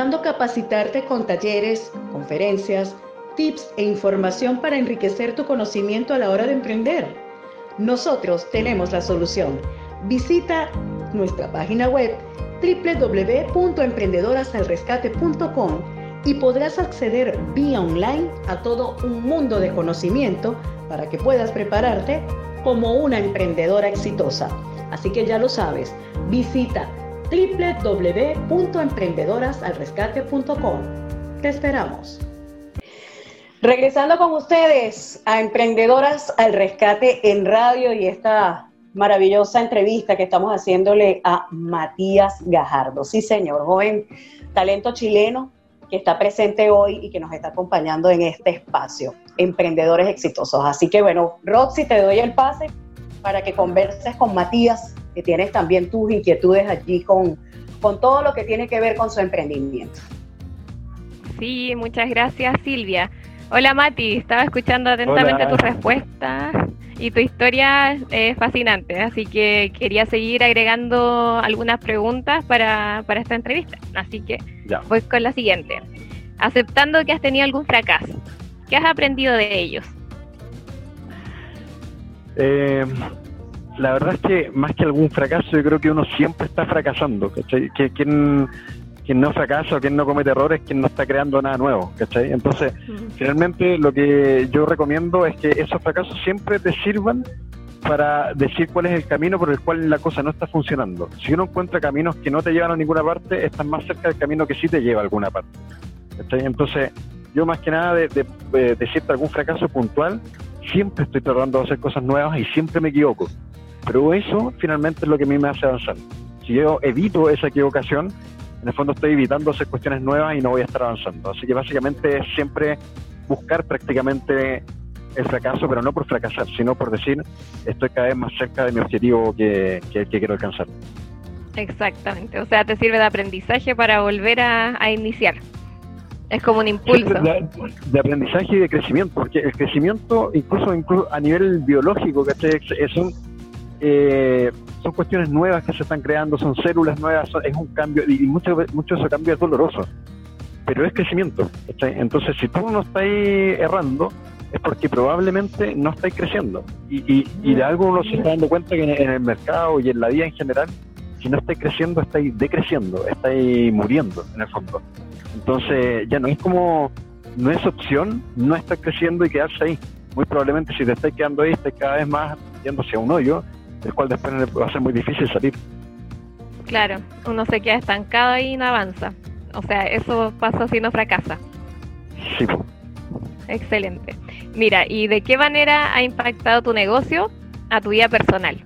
Buscando capacitarte con talleres, conferencias, tips e información para enriquecer tu conocimiento a la hora de emprender. Nosotros tenemos la solución. Visita nuestra página web www.emprendedorasalrescate.com y podrás acceder vía online a todo un mundo de conocimiento para que puedas prepararte como una emprendedora exitosa. Así que ya lo sabes, visita www.emprendedorasalrescate.com. Te esperamos. Regresando con ustedes a Emprendedoras al Rescate en radio y esta maravillosa entrevista que estamos haciéndole a Matías Gajardo. Sí, señor, joven talento chileno que está presente hoy y que nos está acompañando en este espacio, Emprendedores Exitosos. Así que bueno, Roxy, te doy el pase para que converses con Matías, que tienes también tus inquietudes allí con, con todo lo que tiene que ver con su emprendimiento. Sí, muchas gracias Silvia. Hola Mati, estaba escuchando atentamente tu respuesta y tu historia es fascinante, así que quería seguir agregando algunas preguntas para, para esta entrevista. Así que voy con la siguiente. Aceptando que has tenido algún fracaso, ¿qué has aprendido de ellos? Eh, la verdad es que más que algún fracaso, yo creo que uno siempre está fracasando. Que, quien, quien no fracasa o quien no comete errores, quien no está creando nada nuevo, ¿cachai? Entonces, finalmente lo que yo recomiendo es que esos fracasos siempre te sirvan para decir cuál es el camino por el cual la cosa no está funcionando. Si uno encuentra caminos que no te llevan a ninguna parte, estás más cerca del camino que sí te lleva a alguna parte. ¿cachai? Entonces, yo más que nada de, de, decirte algún fracaso puntual, siempre estoy tratando de hacer cosas nuevas y siempre me equivoco. Pero eso finalmente es lo que a mí me hace avanzar. Si yo evito esa equivocación, en el fondo estoy evitando hacer cuestiones nuevas y no voy a estar avanzando. Así que básicamente es siempre buscar prácticamente el fracaso, pero no por fracasar, sino por decir, estoy cada vez más cerca de mi objetivo que, que, quiero alcanzar. Exactamente, o sea, te sirve de aprendizaje para volver a, iniciar. Es como un impulso. De, aprendizaje y de crecimiento, porque el crecimiento, incluso, incluso a nivel biológico, que es un eh, son cuestiones nuevas que se están creando, son células nuevas, es un cambio, y mucho, mucho de ese cambio es doloroso, pero es crecimiento. Entonces, si tú no estás errando, es porque probablemente no estáis creciendo. Y, y, de algo uno se está dando cuenta que en, el mercado y en la vida en general, si no estáis creciendo, estáis decreciendo, estáis muriendo en el fondo. Entonces, ya no es como, no es opción no estar creciendo y quedarse ahí. Muy probablemente si te estáis quedando ahí, estáis cada vez más yéndose a un hoyo del cual después va a ser muy difícil salir. Claro, uno se queda estancado y no avanza. O sea, eso pasa si no fracasa. Sí. Excelente. Mira, ¿y de qué manera ha impactado tu negocio a tu vida personal?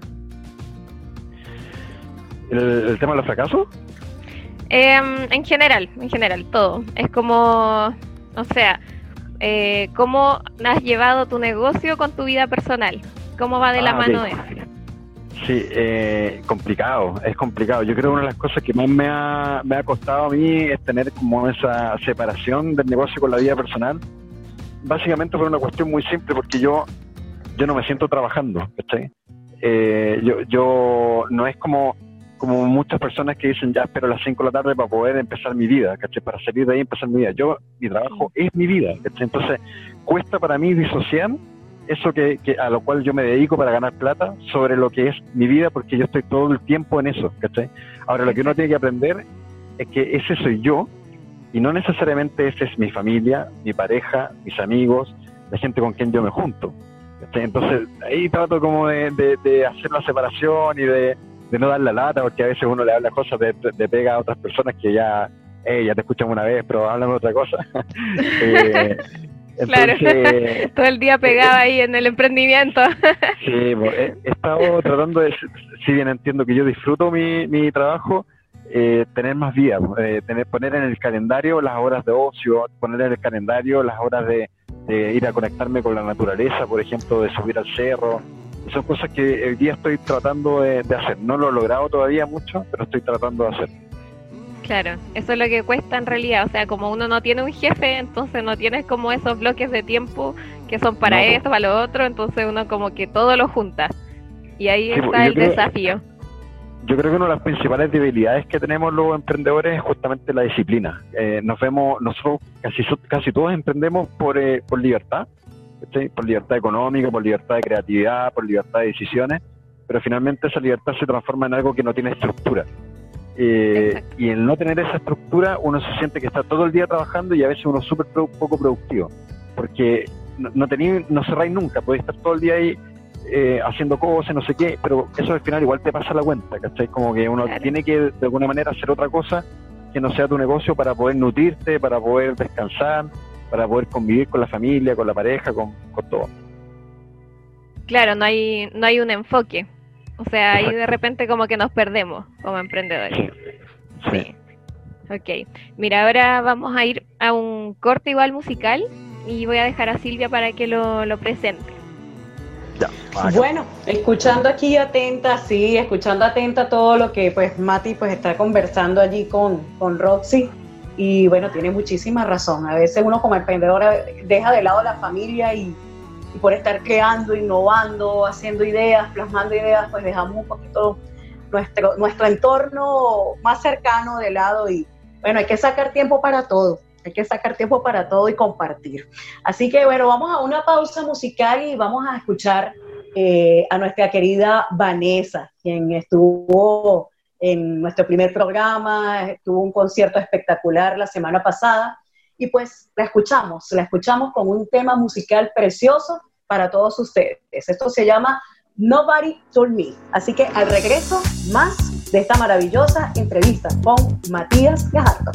¿El, tema de los fracasos? Em, en general, en general, todo. Es como, o sea, eh, ¿cómo has llevado tu negocio con tu vida personal? ¿Cómo va de la ah, mano eso? Sí, eh, complicado, es complicado. Yo creo que una de las cosas que más me ha, me ha costado a mí es tener como esa separación del negocio con la vida personal. Básicamente por una cuestión muy simple, porque yo, yo no me siento trabajando, eh, yo, yo no es como, como muchas personas que dicen ya espero las 5 de la tarde para poder empezar mi vida, ¿cachai? Para salir de ahí y empezar mi vida. Yo, mi trabajo es mi vida, Entonces, cuesta para mí disociar eso que, a lo cual yo me dedico para ganar plata sobre lo que es mi vida, porque yo estoy todo el tiempo en eso, ¿cachai? Ahora, lo que uno tiene que aprender es que ese soy yo y no necesariamente ese es mi familia, mi pareja, mis amigos, la gente con quien yo me junto. Entonces, ahí trato como de, hacer la separación y de, no dar la lata, porque a veces uno le habla cosas de, pega a otras personas que ya, ya te escuchan una vez, pero háblame otra cosa. [LAUGHS] eh, claro, [LAUGHS] todo el día pegado ahí en el emprendimiento. [LAUGHS] sí, he, estado tratando de, si bien entiendo que yo disfruto mi, mi trabajo, eh, tener más vida, eh, tener, poner en el calendario las horas de ocio, poner en el calendario las horas de, ir a conectarme con la naturaleza, por ejemplo, de subir al cerro. Son cosas que el día estoy tratando de hacer. No lo he logrado todavía mucho, pero estoy tratando de hacer. Claro, eso es lo que cuesta en realidad. O sea, como uno no tiene un jefe, entonces no tienes como esos bloques de tiempo que son para esto, para lo otro, entonces uno como que todo lo junta. Y ahí está el desafío. yo creo que una de las principales debilidades que tenemos los emprendedores es justamente la disciplina. Eh, nos vemos, nosotros casi, casi todos emprendemos por, eh, por libertad, por libertad económica, por libertad de creatividad, por libertad de decisiones, pero finalmente esa libertad se transforma en algo que no tiene estructura. Eh, y el no tener esa estructura, uno se siente que está todo el día trabajando y a veces uno es súper poco productivo, porque no, no, no cerráis nunca, podéis estar todo el día ahí eh, haciendo cosas, no sé qué, pero eso al final igual te pasa la cuenta, ¿cachai? Como que uno tiene que de alguna manera hacer otra cosa que no sea tu negocio para poder nutrirte, para poder descansar, para poder convivir con la familia, con la pareja, con, todo. Claro, no hay, no hay un enfoque. O sea, ahí de repente como que nos perdemos como emprendedores. Sí. Ok. Mira, ahora vamos a ir a un corte igual musical y voy a dejar a Silvia para que lo, lo presente. Bueno, escuchando aquí atenta, sí, escuchando atenta todo lo que pues Mati pues está conversando allí con, con Roxy y bueno, tiene muchísima razón. A veces uno como emprendedor deja de lado la familia y, por estar creando, innovando, haciendo ideas, plasmando ideas, pues dejamos un poquito nuestro, nuestro entorno más cercano de lado y bueno, hay que sacar tiempo para todo. Hay que sacar tiempo para todo y compartir. Así que bueno, vamos a una pausa musical y vamos a escuchar eh, a nuestra querida Vanessa, quien estuvo en nuestro primer programa, tuvo un concierto espectacular la semana pasada y pues la escuchamos, la escuchamos con un tema musical precioso para todos ustedes. Esto se llama Nobody Told Me. Así que al regreso, más de esta maravillosa entrevista con Matías Gajardo.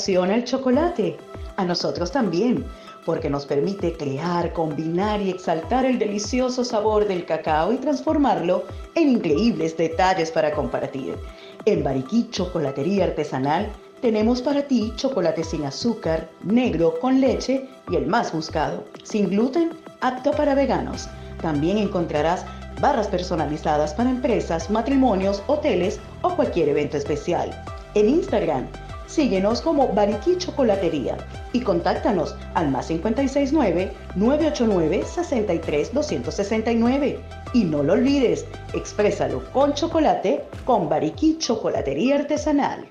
Apasiona el chocolate? A nosotros también, porque nos permite crear, combinar y exaltar el delicioso sabor del cacao y transformarlo en increíbles detalles para compartir. En Bariquí Chocolatería Artesanal tenemos para ti chocolate sin azúcar, negro, con leche y el más buscado, sin gluten, apto para veganos. También encontrarás barras personalizadas para empresas, matrimonios, hoteles o cualquier evento especial. En Instagram Síguenos como Bariquí Chocolatería y contáctanos al más 569-989-63269. Y no lo olvides, exprésalo con chocolate con Bariquí Chocolatería Artesanal.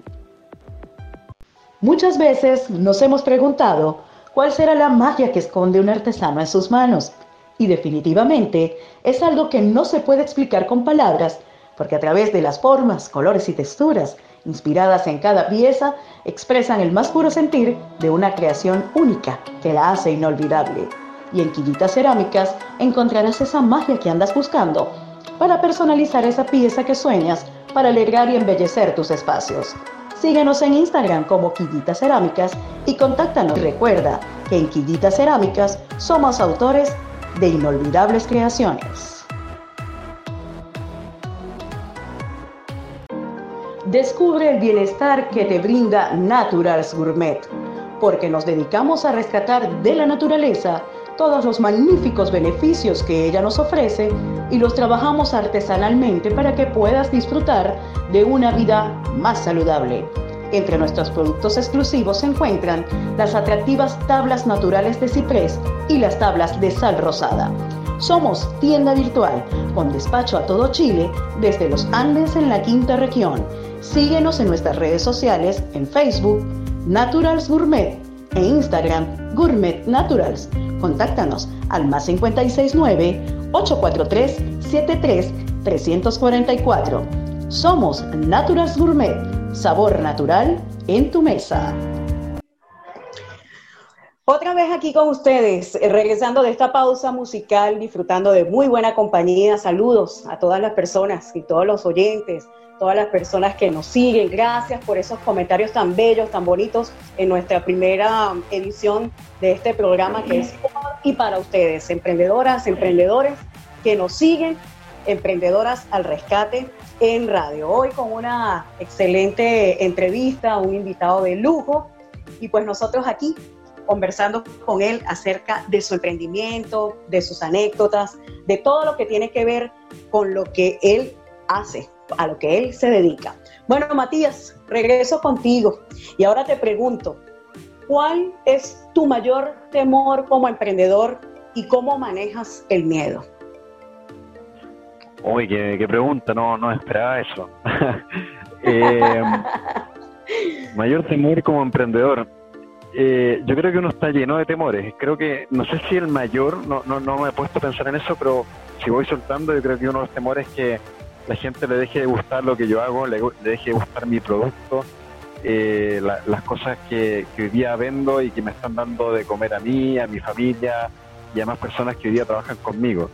Muchas veces nos hemos preguntado cuál será la magia que esconde un artesano en sus manos. Y definitivamente es algo que no se puede explicar con palabras, porque a través de las formas, colores y texturas, inspiradas en cada pieza, expresan el más puro sentir de una creación única que la hace inolvidable. Y en Quillitas Cerámicas encontrarás esa magia que andas buscando para personalizar esa pieza que sueñas para alegrar y embellecer tus espacios. Síguenos en Instagram como Quillitas Cerámicas y contáctanos. Recuerda que en Quillitas Cerámicas somos autores de inolvidables creaciones. Descubre el bienestar que te brinda Naturals Gourmet, porque nos dedicamos a rescatar de la naturaleza todos los magníficos beneficios que ella nos ofrece y los trabajamos artesanalmente para que puedas disfrutar de una vida más saludable. Entre nuestros productos exclusivos se encuentran las atractivas tablas naturales de ciprés y las tablas de sal rosada. Somos tienda virtual con despacho a todo Chile desde los Andes en la quinta región Síguenos en nuestras redes sociales en Facebook, Naturals Gourmet, e Instagram, Gourmet Naturals. Contáctanos al más 569-843-73-344. Somos Naturals Gourmet, sabor natural en tu mesa. Otra vez aquí con ustedes, eh, regresando de esta pausa musical, disfrutando de muy buena compañía. Saludos a todas las personas y todos los oyentes todas las personas que nos siguen. Gracias por esos comentarios tan bellos, tan bonitos en nuestra primera edición de este programa que es y para ustedes, emprendedoras, emprendedores que nos siguen, emprendedoras al rescate en radio. Hoy con una excelente entrevista, un invitado de lujo y pues nosotros aquí conversando con él acerca de su emprendimiento, de sus anécdotas, de todo lo que tiene que ver con lo que él hace, a lo que él se dedica. Bueno, Matías, regreso contigo y ahora te pregunto, ¿cuál es tu mayor temor como emprendedor y cómo manejas el miedo? Uy, qué, pregunta, no, no esperaba eso. [LAUGHS] [LAUGHS] Eh, mayor temor como emprendedor. Eh, yo creo que uno está lleno de temores. Creo que, no sé si el mayor, no, no, no me he puesto a pensar en eso, pero si voy soltando, yo creo que uno de los temores es que la gente le deje de gustar lo que yo hago, le, deje de gustar mi producto, eh, las cosas que, hoy día vendo y que me están dando de comer a mí, a mi familia y a más personas que hoy día trabajan conmigo.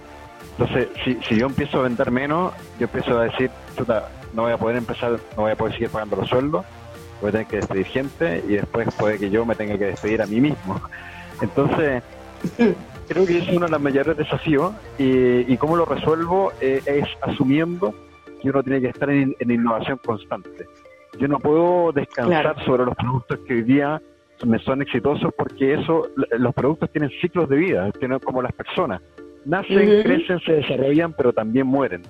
Entonces, si, si yo empiezo a vender menos, yo empiezo a decir, chuta, no voy a poder empezar, no voy a poder seguir pagando los sueldos, voy a tener que despedir gente y después puede que yo me tenga que despedir a mí mismo. [LAUGHS] Entonces, [LAUGHS] creo que es uno de los mayores desafíos y, y cómo lo resuelvo eh, es asumiendo que uno tiene que estar en, innovación constante. Yo no puedo descansar sobre los productos que hoy día me son exitosos porque eso, los productos tienen ciclos de vida, tienen como las personas. Nacen, crecen, se desarrollan, pero también mueren.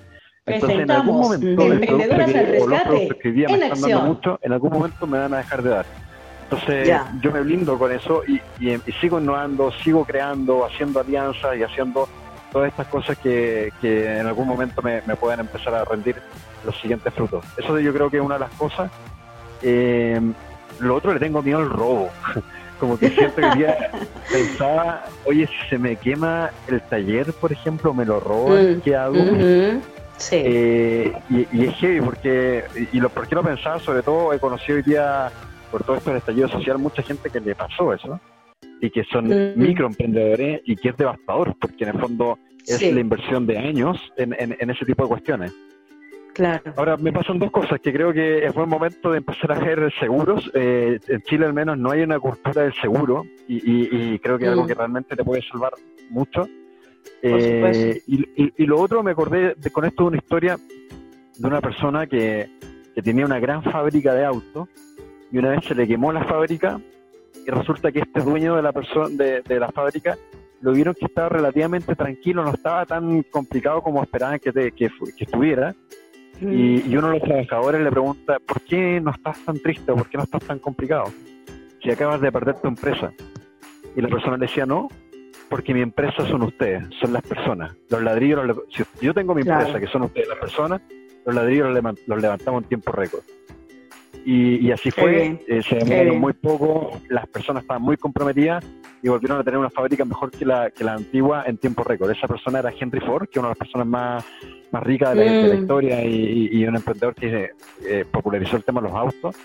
Entonces, en algún momento, los productos que hoy día me están dando mucho, en algún momento me van a dejar de dar. Entonces, yo me blindo con eso y, y, sigo innovando, sigo creando, haciendo alianzas y haciendo todas estas cosas que, que en algún momento me, me, puedan empezar a rendir los siguientes frutos. Eso yo creo que es una de las cosas. Eh, lo otro le tengo miedo al robo. [LAUGHS] Como que siempre que día [LAUGHS] pensaba, oye, si se me quema el taller, por ejemplo, me lo roban, mm, ¿qué hago? Sí. Eh, y, es heavy, porque, y lo, ¿por qué lo pensaba? Sobre todo he conocido hoy día, por todo esto del estallido social, mucha gente que le pasó eso y que son microemprendedores y que es devastador, porque en el fondo es la inversión de años en, ese tipo de cuestiones. Claro. Ahora me pasan dos cosas, que creo que es buen momento de empezar a hacer seguros. Eh, en Chile al menos no hay una cultura del seguro y, creo que es algo mm. que realmente te puede salvar mucho. Eh, y, lo otro, me acordé de, con esto de una historia de una persona que, tenía una gran fábrica de autos y una vez se le quemó la fábrica y resulta que este dueño de la persona de, la fábrica lo vieron que estaba relativamente tranquilo, no estaba tan complicado como esperaban que, que estuviera y, uno de los trabajadores le pregunta, ¿por qué no estás tan triste? ¿Por qué no estás tan complicado? Si acabas de perder tu empresa. Y la persona le decía, no, porque mi empresa son ustedes, son las personas. Los ladrillos, si yo tengo mi empresa, que son ustedes las personas, los ladrillos los, levantamos en tiempo récord. Y, así fue, eh, se demoraron muy poco, las personas estaban muy comprometidas y volvieron a tener una fábrica mejor que la, que la antigua en tiempo récord. Esa persona era Henry Ford, que es una de las personas más, más ricas de la, mm. historia y, un emprendedor que eh, popularizó el tema de los autos.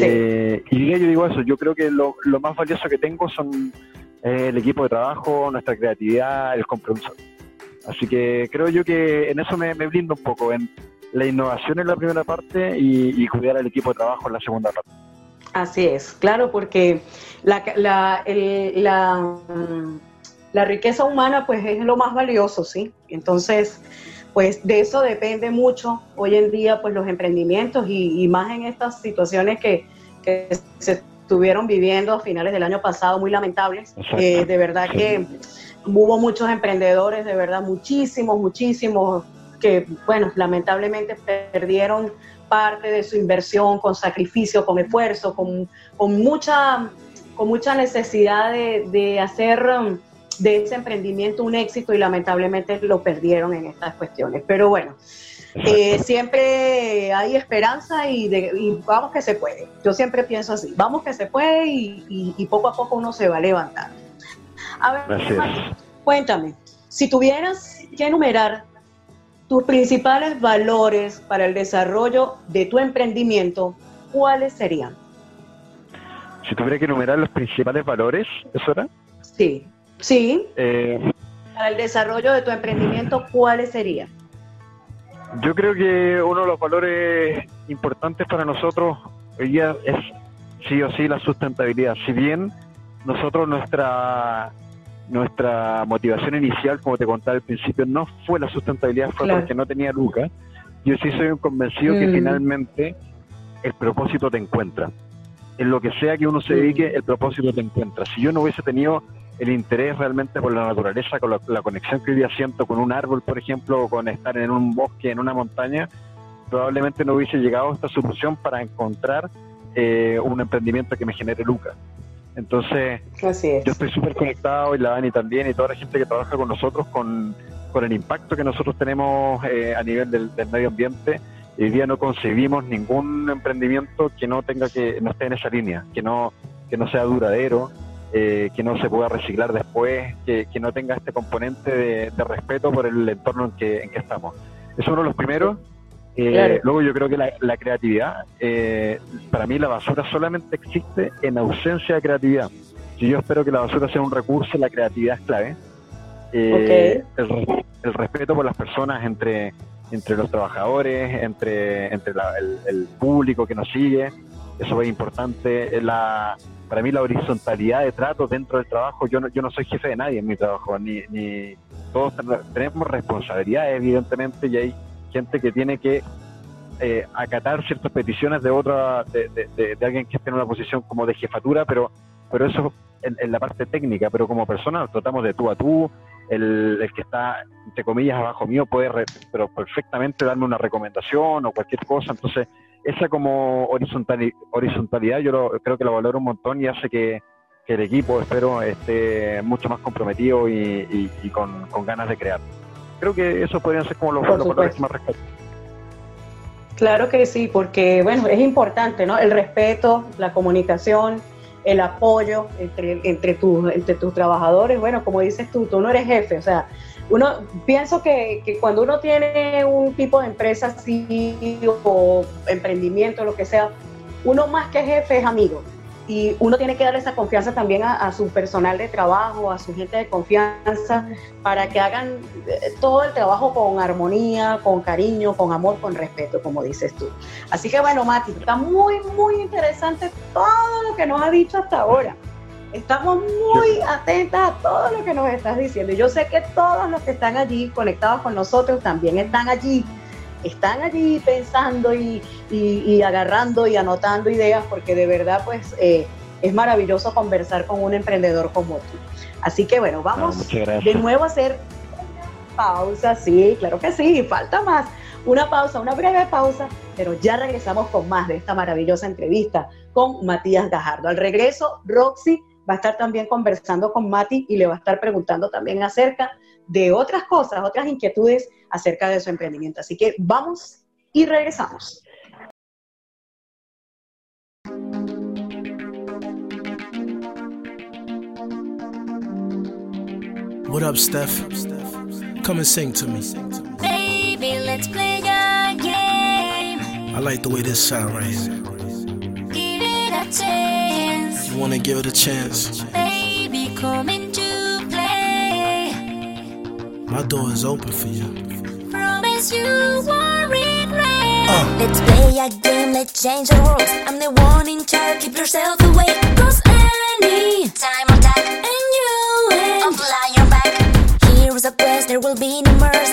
Eh, y yo digo eso, yo creo que lo, lo más valioso que tengo son el equipo de trabajo, nuestra creatividad, el compromiso. Así que creo yo que en eso me, me blindo un poco, en la innovación en la primera parte y, cuidar al equipo de trabajo en la segunda parte. Así es, claro, porque la, la, la, la, riqueza humana pues es lo más valioso, ¿sí? Entonces, pues de eso depende mucho hoy en día pues los emprendimientos y, más en estas situaciones que, se estuvieron viviendo a finales del año pasado, muy lamentables. Eh, de verdad que hubo muchos emprendedores, de verdad muchísimos, muchísimos que, bueno, lamentablemente perdieron parte de su inversión con sacrificio, con esfuerzo, con, con mucha, con mucha necesidad de, hacer um, de ese emprendimiento un éxito y lamentablemente lo perdieron en estas cuestiones. Pero bueno, eh, siempre hay esperanza y, de, vamos que se puede. Yo siempre pienso así, vamos que se puede y, poco a poco uno se va a levantar. A ver, cuéntame, si tuvieras que enumerar tus principales valores para el desarrollo de tu emprendimiento, ¿cuáles serían? Si tuviera que enumerar los principales valores, ¿eso era? Sí, sí. Eh, para el desarrollo de tu emprendimiento, ¿cuáles serían? Yo creo que uno de los valores importantes para nosotros hoy día es sí o sí la sustentabilidad. Si bien nosotros nuestra nuestra motivación inicial, como te contaba al principio, no fue la sustentabilidad, fue porque no tenía lucas. Yo sí soy un convencido que mm. finalmente el propósito te encuentra. En lo que sea que uno se dedique, el propósito te encuentra. Si yo no hubiese tenido el interés realmente por la naturaleza, con la, conexión que hoy día siento con un árbol, por ejemplo, o con estar en un bosque, en una montaña, probablemente no hubiese llegado a esta solución para encontrar eh, un emprendimiento que me genere lucas. Entonces, yo estoy súper conectado y la Dani también y toda la gente que trabaja con nosotros con, el impacto que nosotros tenemos eh, a nivel del, medio ambiente. Hoy día no concebimos ningún emprendimiento que no tenga que no esté en esa línea, que no que no sea duradero, eh, que no se pueda reciclar después, que, no tenga este componente de, de, respeto por el entorno en que, en que estamos. Es uno de los primeros. Eh, luego yo creo que la, creatividad, eh, para mí la basura solamente existe en ausencia de creatividad. Si yo espero que la basura sea un recurso, la creatividad es clave. Eh, el, respeto por las personas entre, entre los trabajadores, entre, entre el, público que nos sigue, eso es importante. La, para mí la horizontalidad de trato dentro del trabajo, yo no, yo no soy jefe de nadie en mi trabajo, ni, ni todos tenemos responsabilidades evidentemente y hay gente que tiene que eh, acatar ciertas peticiones de otra, de, de, alguien que esté en una posición como de jefatura, pero, pero eso en, la parte técnica, pero como persona tratamos de tú a tú, el, el que está, entre comillas, abajo mío puede pero perfectamente darme una recomendación o cualquier cosa, entonces esa como horizontalidad, horizontalidad yo creo que lo valoro un montón y hace que, el equipo, espero, esté mucho más comprometido y, con, con ganas de crear creo que eso podrían ser como los, valores más respeto. Claro que sí, porque bueno, es importante, ¿no? El respeto, la comunicación, el apoyo entre, entre, tus, entre tus trabajadores. Bueno, como dices tú, tú no eres jefe, o sea, uno pienso que, que, cuando uno tiene un tipo de empresa así o emprendimiento, lo que sea, uno más que jefe es amigo. y uno tiene que dar esa confianza también a, su personal de trabajo, a su gente de confianza, para que hagan eh, todo el trabajo con armonía, con cariño, con amor, con respeto, como dices tú. Así que bueno, Mati, está muy, muy interesante todo lo que nos ha dicho hasta ahora. Estamos muy atentas a todo lo que nos estás diciendo. Yo sé que todos los que están allí conectados con nosotros también están allí están allí pensando y, agarrando y anotando ideas porque de verdad pues eh, es maravilloso conversar con un emprendedor como tú. Así que bueno, vamos de nuevo a hacer una pausa, sí, claro que sí, falta más. Una pausa, una breve pausa, pero ya regresamos con más de esta maravillosa entrevista con Matías Gajardo. Al regreso, Roxy va a estar también conversando con Mati y le va a estar preguntando también acerca de otras cosas, otras inquietudes acerca de su emprendimiento. Así que vamos y regresamos. What up, Steph? Come and sing to me. Baby, let's play a game. I like the way this sound right here. Wanna give it a chance? Baby, come into play. My door is open for you. Promise you won't regret. Uh. Let's play a game, let's change the rules. I'm the one in charge, keep yourself awake. Cause any time attack, and you will fly your back. Here's a quest, there will be no mercy.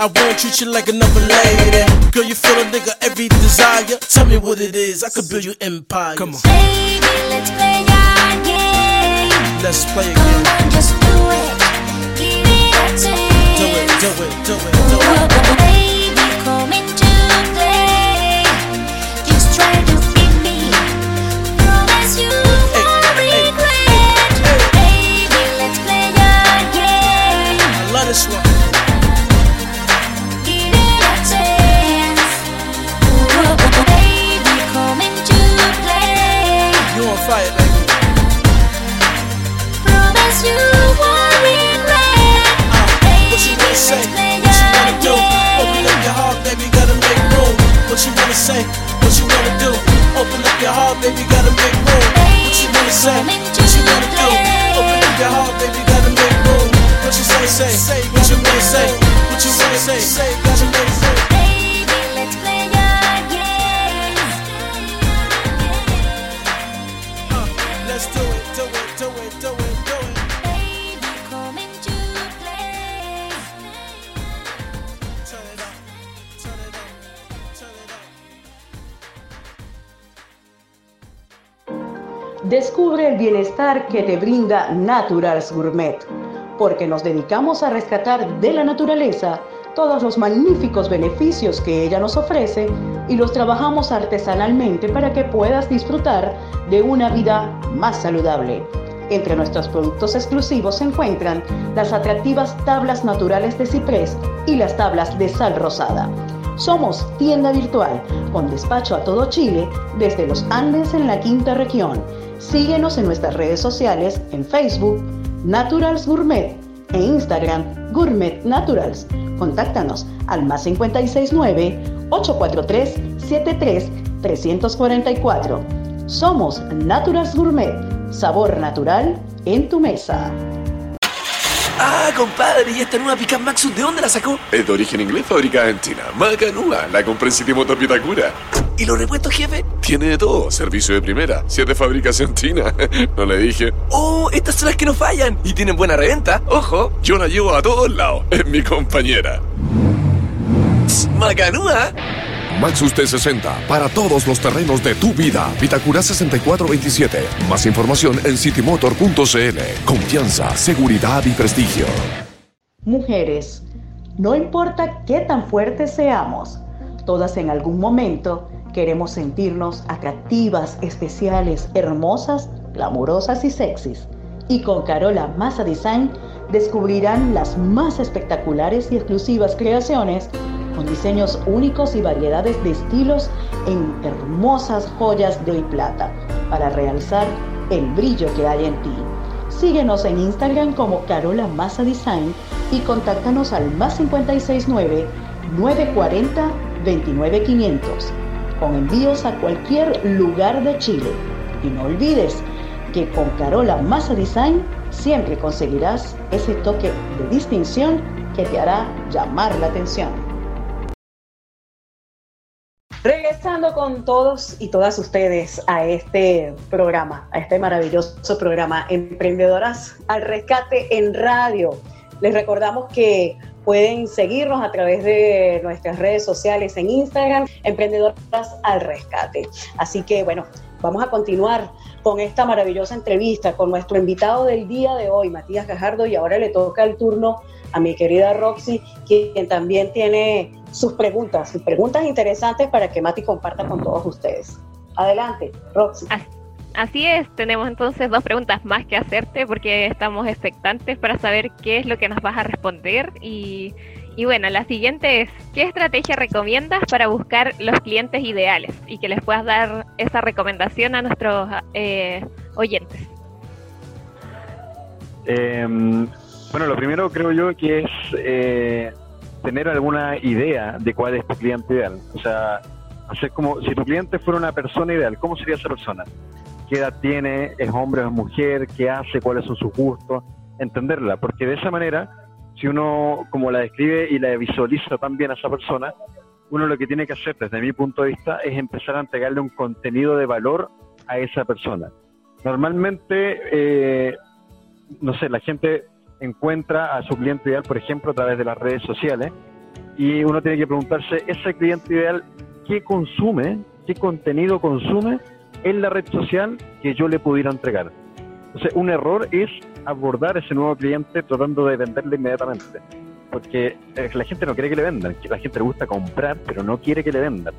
I won't treat you like another lady. Girl, you feel a nigga every desire. Tell me what it is. I could build you empire. Come on. Baby, let's play a game. Let's play Come on, just do it. Give it a chance. Do it, do it, do it, que te brinda Naturals Gourmet, porque nos dedicamos a rescatar de la naturaleza todos los magníficos beneficios que ella nos ofrece y los trabajamos artesanalmente para que puedas disfrutar de una vida más saludable. Entre nuestros productos exclusivos se encuentran las atractivas tablas naturales de ciprés y las tablas de sal rosada. Somos tienda virtual con despacho a todo Chile desde los Andes en la quinta región. Síguenos en nuestras redes sociales en Facebook, Naturals Gourmet e Instagram Gourmet Naturals. Contáctanos al más 569 843 73 344. Somos Naturals Gourmet, sabor natural en tu mesa. Ah, compadre, ¿y esta nueva Pickup Maxus de dónde la sacó? Es de origen inglés, fabricada en China. Macanúa, la compré en City Motor Pitacura. ¿Y los repuestos, jefe? Tiene de todo, servicio de primera. Si es de fabricación china, [LAUGHS] no le dije. Oh, estas son las que no fallan y tienen buena reventa. Ojo, yo la llevo a todos lados. Es mi compañera. Macanúa. Maxus T60 para todos los terrenos de tu vida. Vitacura 6427. Más información en citymotor.cl. Confianza, seguridad y prestigio. Mujeres, no importa qué tan fuertes seamos, todas en algún momento queremos sentirnos atractivas, especiales, hermosas, glamurosas y sexys. Y con Carola Massa Design descubrirán las más espectaculares y exclusivas creaciones con diseños únicos y variedades de estilos en hermosas joyas de plata para realzar el brillo que hay en ti. Síguenos en Instagram como Carola Massa Design y contáctanos al más 569 940 29500 con envíos a cualquier lugar de Chile. Y no olvides que con Carola Massa Design siempre conseguirás ese toque de distinción que te hará llamar la atención. Regresando con todos y todas ustedes a este programa, a este maravilloso programa Emprendedoras al Rescate en Radio. Les recordamos que pueden seguirnos a través de nuestras redes sociales en Instagram, Emprendedoras al Rescate. Así que bueno, vamos a continuar con esta maravillosa entrevista con nuestro invitado del día de hoy, Matías Gajardo, y ahora le toca el turno a mi querida Roxy, quien también tiene sus preguntas, sus preguntas interesantes para que Mati comparta con todos ustedes. Adelante, Roxy. Así es, tenemos entonces dos preguntas más que hacerte porque estamos expectantes para saber qué es lo que nos vas a responder y, y bueno, la siguiente es, ¿qué estrategia recomiendas para buscar los clientes ideales y que les puedas dar esa recomendación a nuestros eh, oyentes? Em, bueno, lo primero creo yo que es eh, tener alguna idea de cuál es tu cliente ideal. O sea, hacer como si tu cliente fuera una persona ideal, ¿cómo sería esa persona? ¿Qué edad tiene? ¿Es hombre o es mujer? ¿Qué hace? ¿Cuáles son sus gustos? Entenderla, porque de esa manera, si uno como la describe y la visualiza también a esa persona, uno lo que tiene que hacer desde mi punto de vista es empezar a entregarle un contenido de valor a esa persona. Normalmente, eh, no sé, la gente encuentra a su cliente ideal, por ejemplo, a través de las redes sociales, y uno tiene que preguntarse, ese cliente ideal, ¿qué consume? ¿Qué contenido consume en la red social que yo le pudiera entregar? Entonces, un error es abordar ese nuevo cliente tratando de venderle inmediatamente. Porque eh, la gente no quiere que le vendan, la gente le gusta comprar, pero no quiere que le vendan.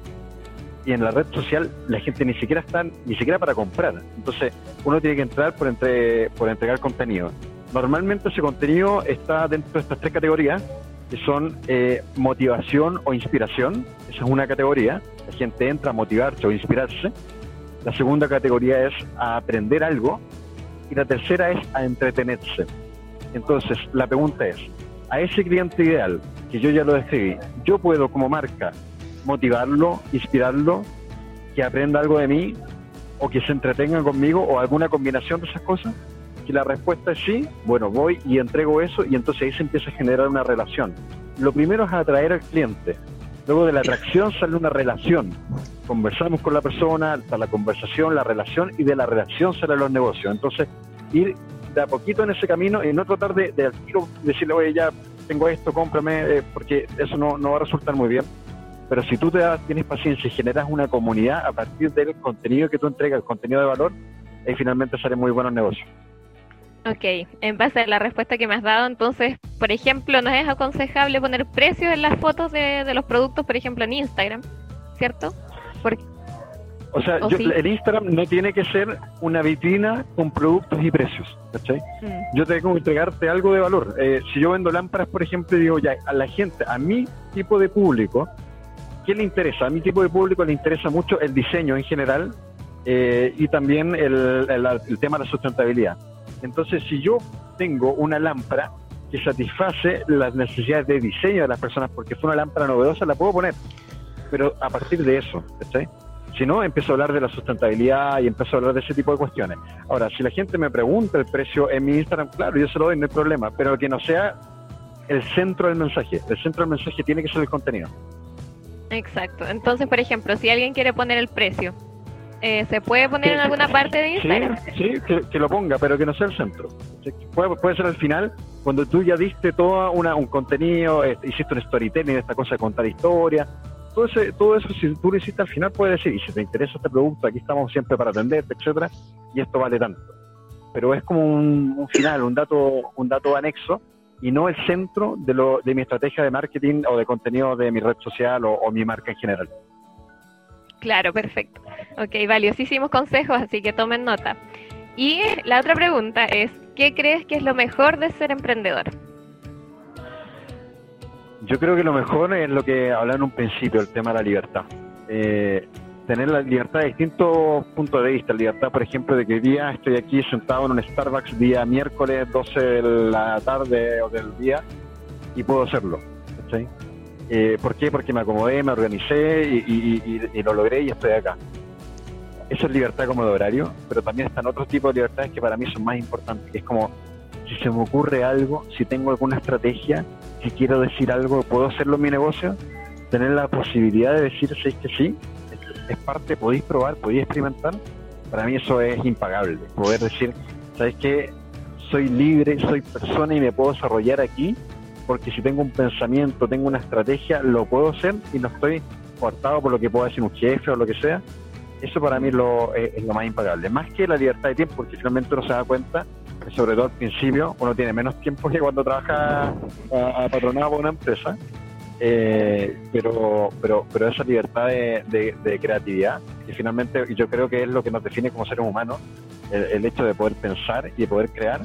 Y en la red social la gente ni siquiera está, ni siquiera para comprar. Entonces, uno tiene que entrar por, entre, por entregar contenido. Normalmente ese contenido está dentro de estas tres categorías, que son eh, motivación o inspiración. Esa es una categoría. La gente entra a motivarse o inspirarse. La segunda categoría es a aprender algo. Y la tercera es a entretenerse. Entonces, la pregunta es, a ese cliente ideal, que yo ya lo describí, yo puedo como marca motivarlo, inspirarlo, que aprenda algo de mí o que se entretenga conmigo o alguna combinación de esas cosas? Si la respuesta es sí, bueno, voy y entrego eso y entonces ahí se empieza a generar una relación. Lo primero es atraer al cliente. Luego de la atracción sale una relación. Conversamos con la persona, está la conversación, la relación y de la relación salen los negocios. Entonces, ir de a poquito en ese camino y no tratar de, de decirle, oye, ya tengo esto, cómprame, eh, porque eso no, no va a resultar muy bien. Pero si tú te das, tienes paciencia y generas una comunidad a partir del contenido que tú entregas, el contenido de valor, ahí finalmente salen muy buenos negocios. Ok, en base a la respuesta que me has dado, entonces, por ejemplo, no es aconsejable poner precios en las fotos de, los productos, por ejemplo, en Instagram, ¿cierto? o sea, el Instagram no tiene que ser una vitrina con productos y precios, ¿cachai? Mm. Yo tengo que entregarte algo de valor. Eh, si yo vendo lámparas, por ejemplo, digo ya, a la gente, a mi tipo de público, ¿qué le interesa? A mi tipo de público le interesa mucho el diseño en general eh, y también el tema de la sustentabilidad. Entonces, si yo tengo una lámpara que satisface las necesidades de diseño de las personas, porque fue una lámpara novedosa, la puedo poner. Pero a partir de eso, ¿cachai? Si no, empiezo a hablar de la sustentabilidad y empiezo a hablar de ese tipo de cuestiones. Ahora, si la gente me pregunta el precio en mi Instagram, claro, yo se lo doy, no hay problema, pero que no sea el centro del mensaje. El centro del mensaje tiene que ser el contenido. Exacto. Entonces, por ejemplo, si alguien quiere poner el precio, eh, ¿se puede poner en alguna parte de Instagram? Sí, que, lo ponga, pero que no sea el centro. Puede, puede ser al final, cuando tú ya diste todo una, un contenido, eh, hiciste un storytelling, esta cosa de contar historia, todo, ese, todo eso, si tú lo hiciste al final, puedes decir, y si te interesa este producto, aquí estamos siempre para atenderte, etcétera, y esto vale tanto. Pero es como un, final, un dato, un dato anexo, y no el centro de, lo, de mi estrategia de marketing o de contenido de mi red social o, mi marca en general. Claro, perfecto. Ok, valiosísimos consejos, así que tomen nota. Y la otra pregunta es, ¿qué crees que es lo mejor de ser emprendedor? Yo creo que lo mejor es lo que hablaba en un principio, el tema de la libertad. Eh, tener la libertad de distintos puntos de vista. Libertad, por ejemplo, de que hoy día estoy aquí sentado en un Starbucks día miércoles 12 de la tarde o del día y puedo hacerlo. Eh, ¿Por qué? Porque me acomodé, me organicé y, lo logré y estoy acá. Eso es libertad como de horario, pero también están otros tipos de libertades que para mí son más importantes, es como si se me ocurre algo, si tengo alguna estrategia, si quiero decir algo, puedo hacerlo en mi negocio, tener la posibilidad de decir sí que sí, es parte, podéis probar, podéis experimentar, para mí eso es impagable. Poder decir, ¿sabes qué? Soy libre, soy persona y me puedo desarrollar aquí, porque si tengo un pensamiento, tengo una estrategia, lo puedo hacer y no estoy cortado por lo que pueda decir un jefe o lo que sea. Eso para mí lo, es, lo más impagable. Más que la libertad de tiempo, porque finalmente uno se da cuenta que sobre todo al principio uno tiene menos tiempo que cuando trabaja a, patronado por una empresa eh, pero, pero, pero esa libertad de, creatividad, que finalmente yo creo que es lo que nos define como seres humanos, el, hecho de poder pensar y de poder crear,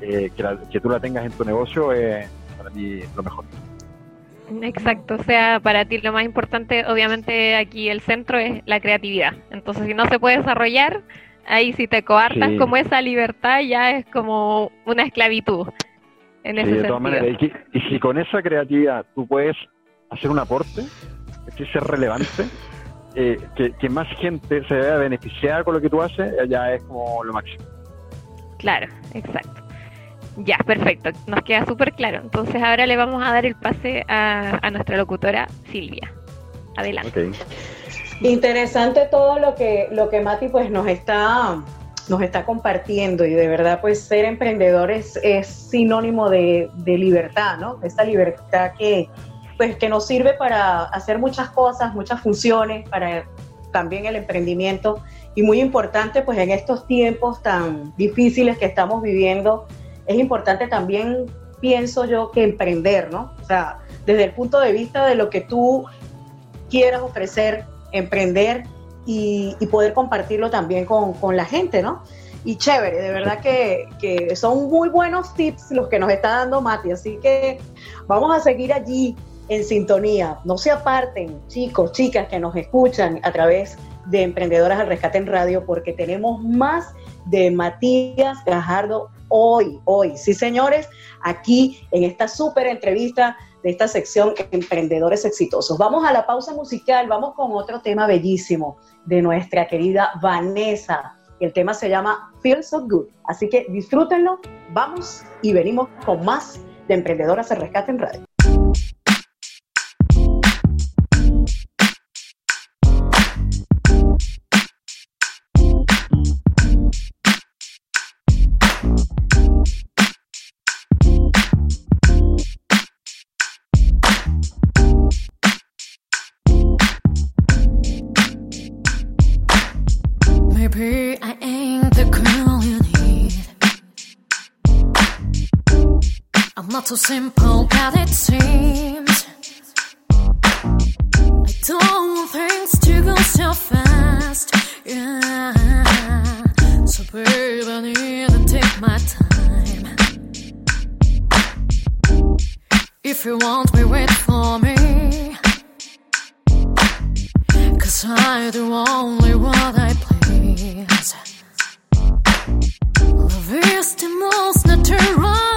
eh, que, que, tú la tengas en tu negocio es para mí lo mejor. Exacto, o sea, para ti lo más importante, obviamente aquí el centro es la creatividad. Entonces, si no se puede desarrollar, ahí si te coartas como esa libertad ya es como una esclavitud de todas maneras, y, si con esa creatividad tú puedes hacer un aporte, que ser relevante, eh, que, más gente se vea beneficiar con lo que tú haces, ya es como lo máximo. Claro, exacto. Ya, perfecto. Nos queda súper claro. Entonces ahora le vamos a dar el pase a, a nuestra locutora Silvia. Adelante. Interesante todo lo que, lo que Mati pues nos está nos está compartiendo y de verdad pues ser emprendedores es sinónimo de, libertad, ¿no? Esta libertad que pues que nos sirve para hacer muchas cosas, muchas funciones, para también el emprendimiento y muy importante pues en estos tiempos tan difíciles que estamos viviendo, es importante también, pienso yo, que emprender, ¿no? O sea, desde el punto de vista de lo que tú quieras ofrecer, emprender y, poder compartirlo también con, la gente, ¿no? Y chévere, de verdad que, que, son muy buenos tips los que nos está dando Mati, así que vamos a seguir allí en sintonía. No se aparten, chicos, chicas que nos escuchan a través de Emprendedoras al Rescate en Radio, porque tenemos más de Matías Gajardo hoy, hoy. Sí, señores, aquí en esta súper entrevista de esta sección Emprendedores Exitosos. Vamos a la pausa musical, vamos con otro tema bellísimo de nuestra querida Vanessa. El tema se llama Feel So Good. Así que disfrútenlo, vamos y venimos con más de Emprendedoras se Rescate en Radio. So simple as it seems. I don't want things to go so fast. Yeah. So, babe, I need to take my time. If you want me, wait for me. Cause I do only what I please. Love I'm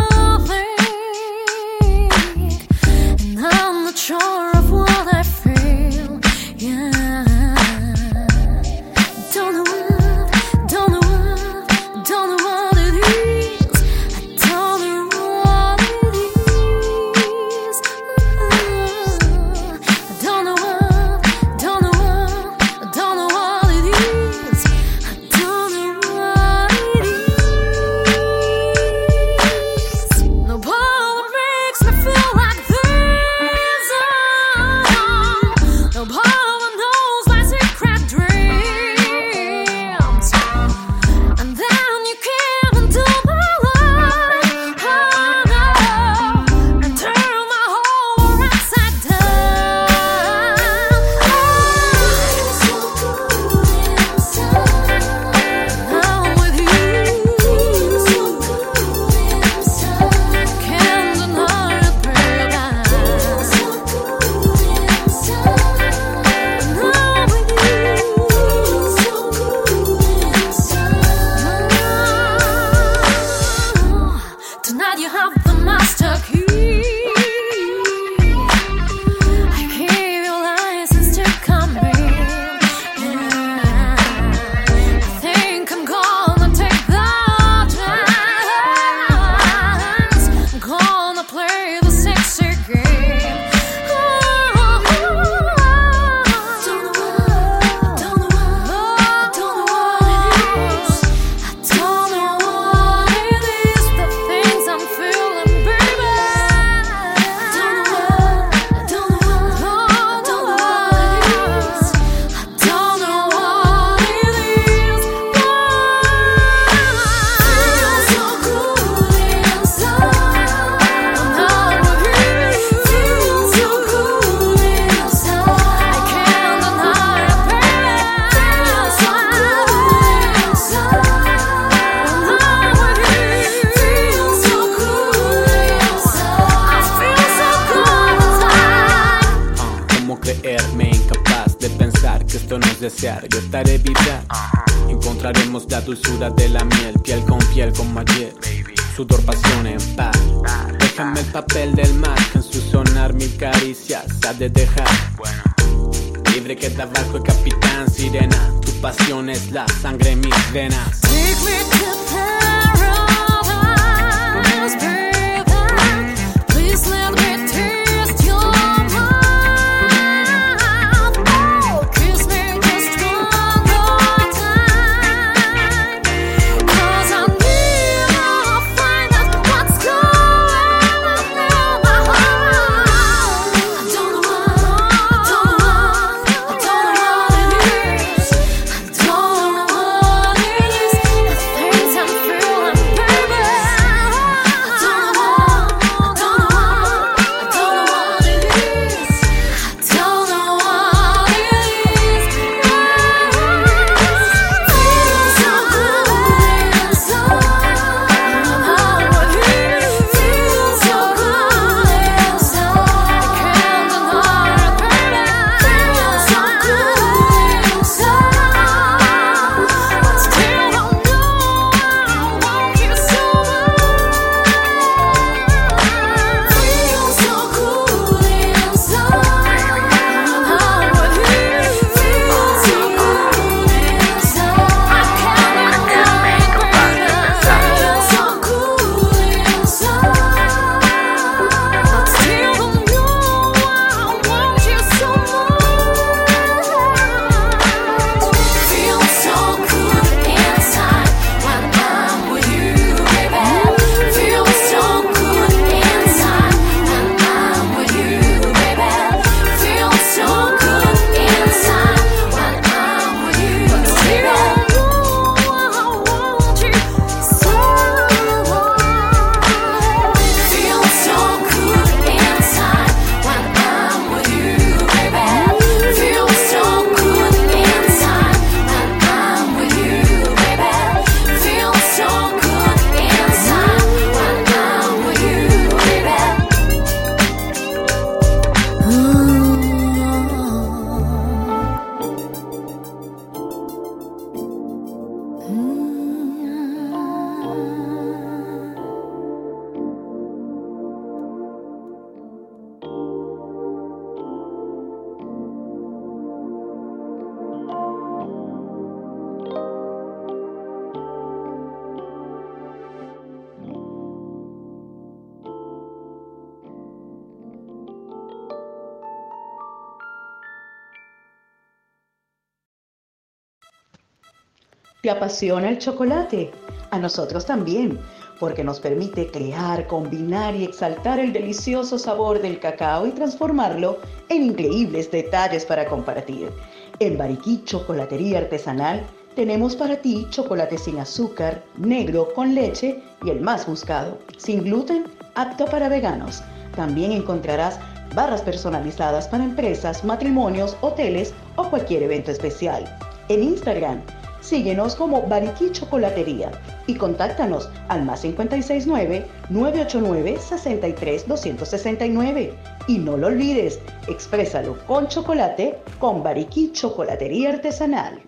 apasiona el chocolate? A nosotros también, porque nos permite crear, combinar y exaltar el delicioso sabor del cacao y transformarlo en increíbles detalles para compartir. En Bariquí Chocolatería Artesanal tenemos para ti chocolate sin azúcar, negro, con leche y el más buscado, sin gluten, apto para veganos. También encontrarás barras personalizadas para empresas, matrimonios, hoteles o cualquier evento especial. En Instagram, síguenos como Bariquí Chocolatería y contáctanos al más 569-989-63269. Y no lo olvides, exprésalo con chocolate con Bariquí Chocolatería Artesanal.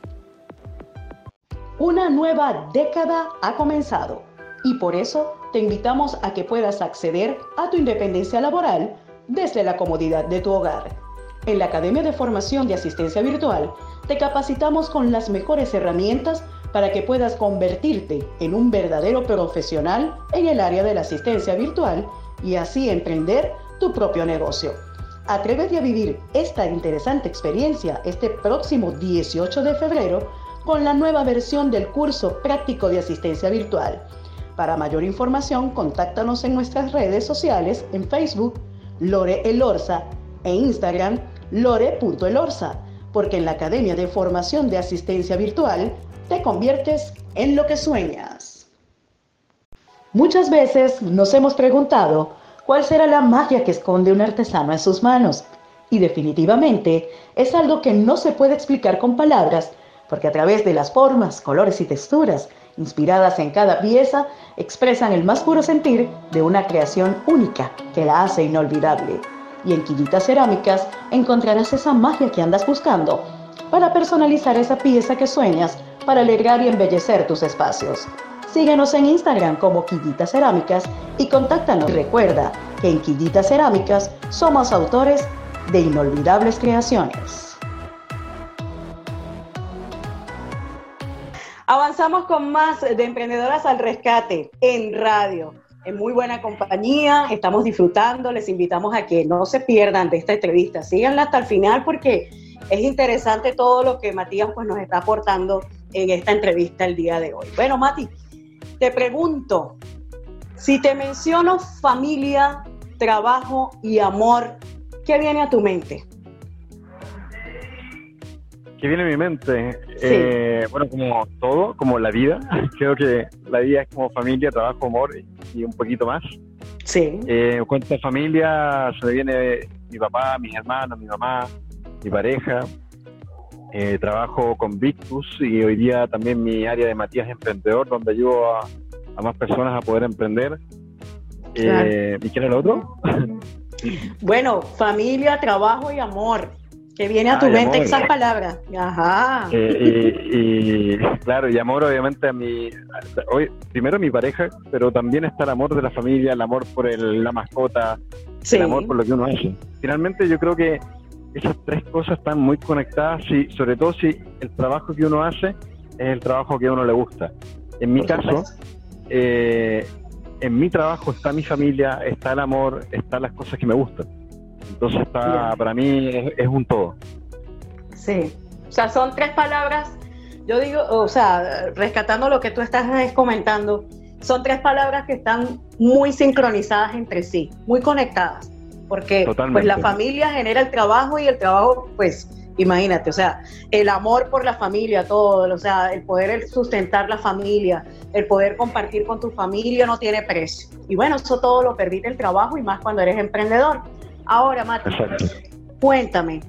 Una nueva década ha comenzado y por eso te invitamos a que puedas acceder a tu independencia laboral desde la comodidad de tu hogar. En la Academia de Formación de Asistencia Virtual te capacitamos con las mejores herramientas para que puedas convertirte en un verdadero profesional en el área de la asistencia virtual y así emprender tu propio negocio. Atrévete a vivir esta interesante experiencia este próximo 18 de febrero con la nueva versión del curso práctico de asistencia virtual. Para mayor información, contáctanos en nuestras redes sociales en Facebook, Lore Elorza e Instagram lore.elorza, porque en la Academia de Formación de Asistencia Virtual te conviertes en lo que sueñas. Muchas veces nos hemos preguntado cuál será la magia que esconde un artesano en sus manos. Y definitivamente es algo que no se puede explicar con palabras, porque a través de las formas, colores y texturas inspiradas en cada pieza, expresan el más puro sentir de una creación única que la hace inolvidable. Y en Quillitas Cerámicas encontrarás esa magia que andas buscando para personalizar esa pieza que sueñas para alegrar y embellecer tus espacios. Síguenos en Instagram como Quillitas Cerámicas y contáctanos. Recuerda que en Quillitas Cerámicas somos autores de inolvidables creaciones. Avanzamos con más de Emprendedoras al Rescate en radio, en muy buena compañía, estamos disfrutando, les invitamos a que no se pierdan de esta entrevista, síganla hasta el final porque es interesante todo lo que Matías pues, nos está aportando en esta entrevista el día de hoy. Bueno, Mati, te pregunto, si te menciono familia, trabajo y amor, ¿qué viene a tu mente? ¿Qué viene a mi mente? Eh, bueno, como todo, como la vida. [LAUGHS] Creo que la vida es como familia, trabajo, amor y un poquito más. Sí. Eh, cuenta familia, se me viene mi papá, mis hermanos, mi mamá, mi pareja. Eh, trabajo con Victus y hoy día también mi área de Matías Emprendedor, donde ayudo a, más personas a poder emprender. Eh, ¿Y quién es el otro? [LAUGHS] bueno, familia, trabajo y amor. Que viene a tu mente esas palabras. Ajá. Eh, y, claro, y amor obviamente a mi, hoy, primero a mi pareja, pero también está el amor de la familia, el amor por el, la mascota, el amor por lo que uno hace. Finalmente yo creo que esas tres cosas están muy conectadas, y sobre todo si el trabajo que uno hace es el trabajo que a uno le gusta. En mi caso, eh, en mi trabajo está mi familia, está el amor, están las cosas que me gustan. Entonces está, para mí es, un todo. Sí, o sea, son tres palabras, yo digo, o sea, rescatando lo que tú estás comentando, son tres palabras que están muy sincronizadas entre sí, muy conectadas, porque pues la familia genera el trabajo y el trabajo, pues, imagínate, o sea, el amor por la familia, todo, o sea, el poder sustentar la familia, el poder compartir con tu familia no tiene precio. Y bueno, eso todo lo permite el trabajo y más cuando eres emprendedor. Ahora, Mati, cuéntame,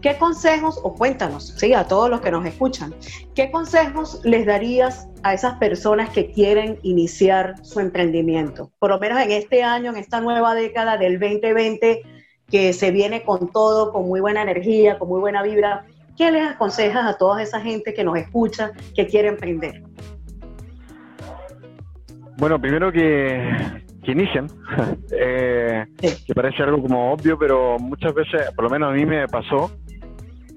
¿qué consejos, o cuéntanos, sí, a todos los que nos escuchan, qué consejos les darías a esas personas que quieren iniciar su emprendimiento? Por lo menos en este año, en esta nueva década del 2020, que se viene con todo, con muy buena energía, con muy buena vibra, ¿qué les aconsejas a toda esa gente que nos escucha, que quiere emprender? Bueno, primero que que inician, [LAUGHS] eh, que parece algo como obvio, pero muchas veces, por lo menos a mí me pasó,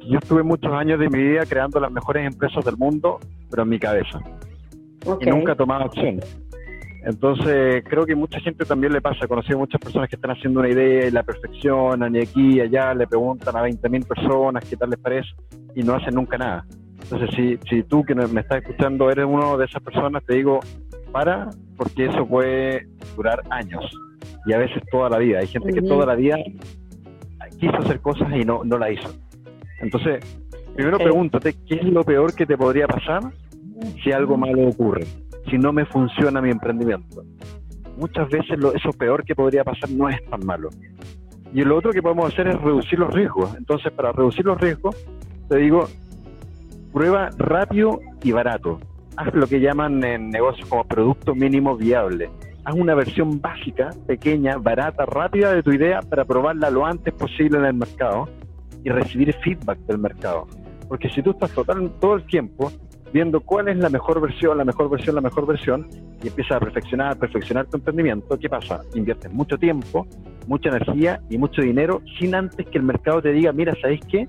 yo estuve muchos años de mi vida creando las mejores empresas del mundo, pero en mi cabeza. Y nunca tomaba acción. Entonces, creo que mucha gente también le pasa. Conocí a muchas personas que están haciendo una idea y la perfeccionan, y aquí y allá le preguntan a 20.000 personas qué tal les parece, y no hacen nunca nada. Entonces, si, si tú que me estás escuchando eres uno de esas personas, te digo, para, porque eso puede durar años y a veces toda la vida. Hay gente que toda la vida quiso hacer cosas y no, no la hizo. Entonces, primero pregúntate, ¿qué es lo peor que te podría pasar si algo malo ocurre? Si no me funciona mi emprendimiento. Muchas veces lo, eso peor que podría pasar no es tan malo. Y lo otro que podemos hacer es reducir los riesgos. Entonces, para reducir los riesgos, te digo, prueba rápido y barato. Haz lo que llaman en negocios como producto mínimo viable haz una versión básica, pequeña, barata, rápida de tu idea para probarla lo antes posible en el mercado y recibir feedback del mercado. Porque si tú estás total, todo el tiempo viendo cuál es la mejor versión, la mejor versión, la mejor versión, y empiezas a perfeccionar, perfeccionar tu emprendimiento, ¿qué pasa? Inviertes mucho tiempo, mucha energía y mucho dinero sin antes que el mercado te diga, mira, ¿sabéis qué?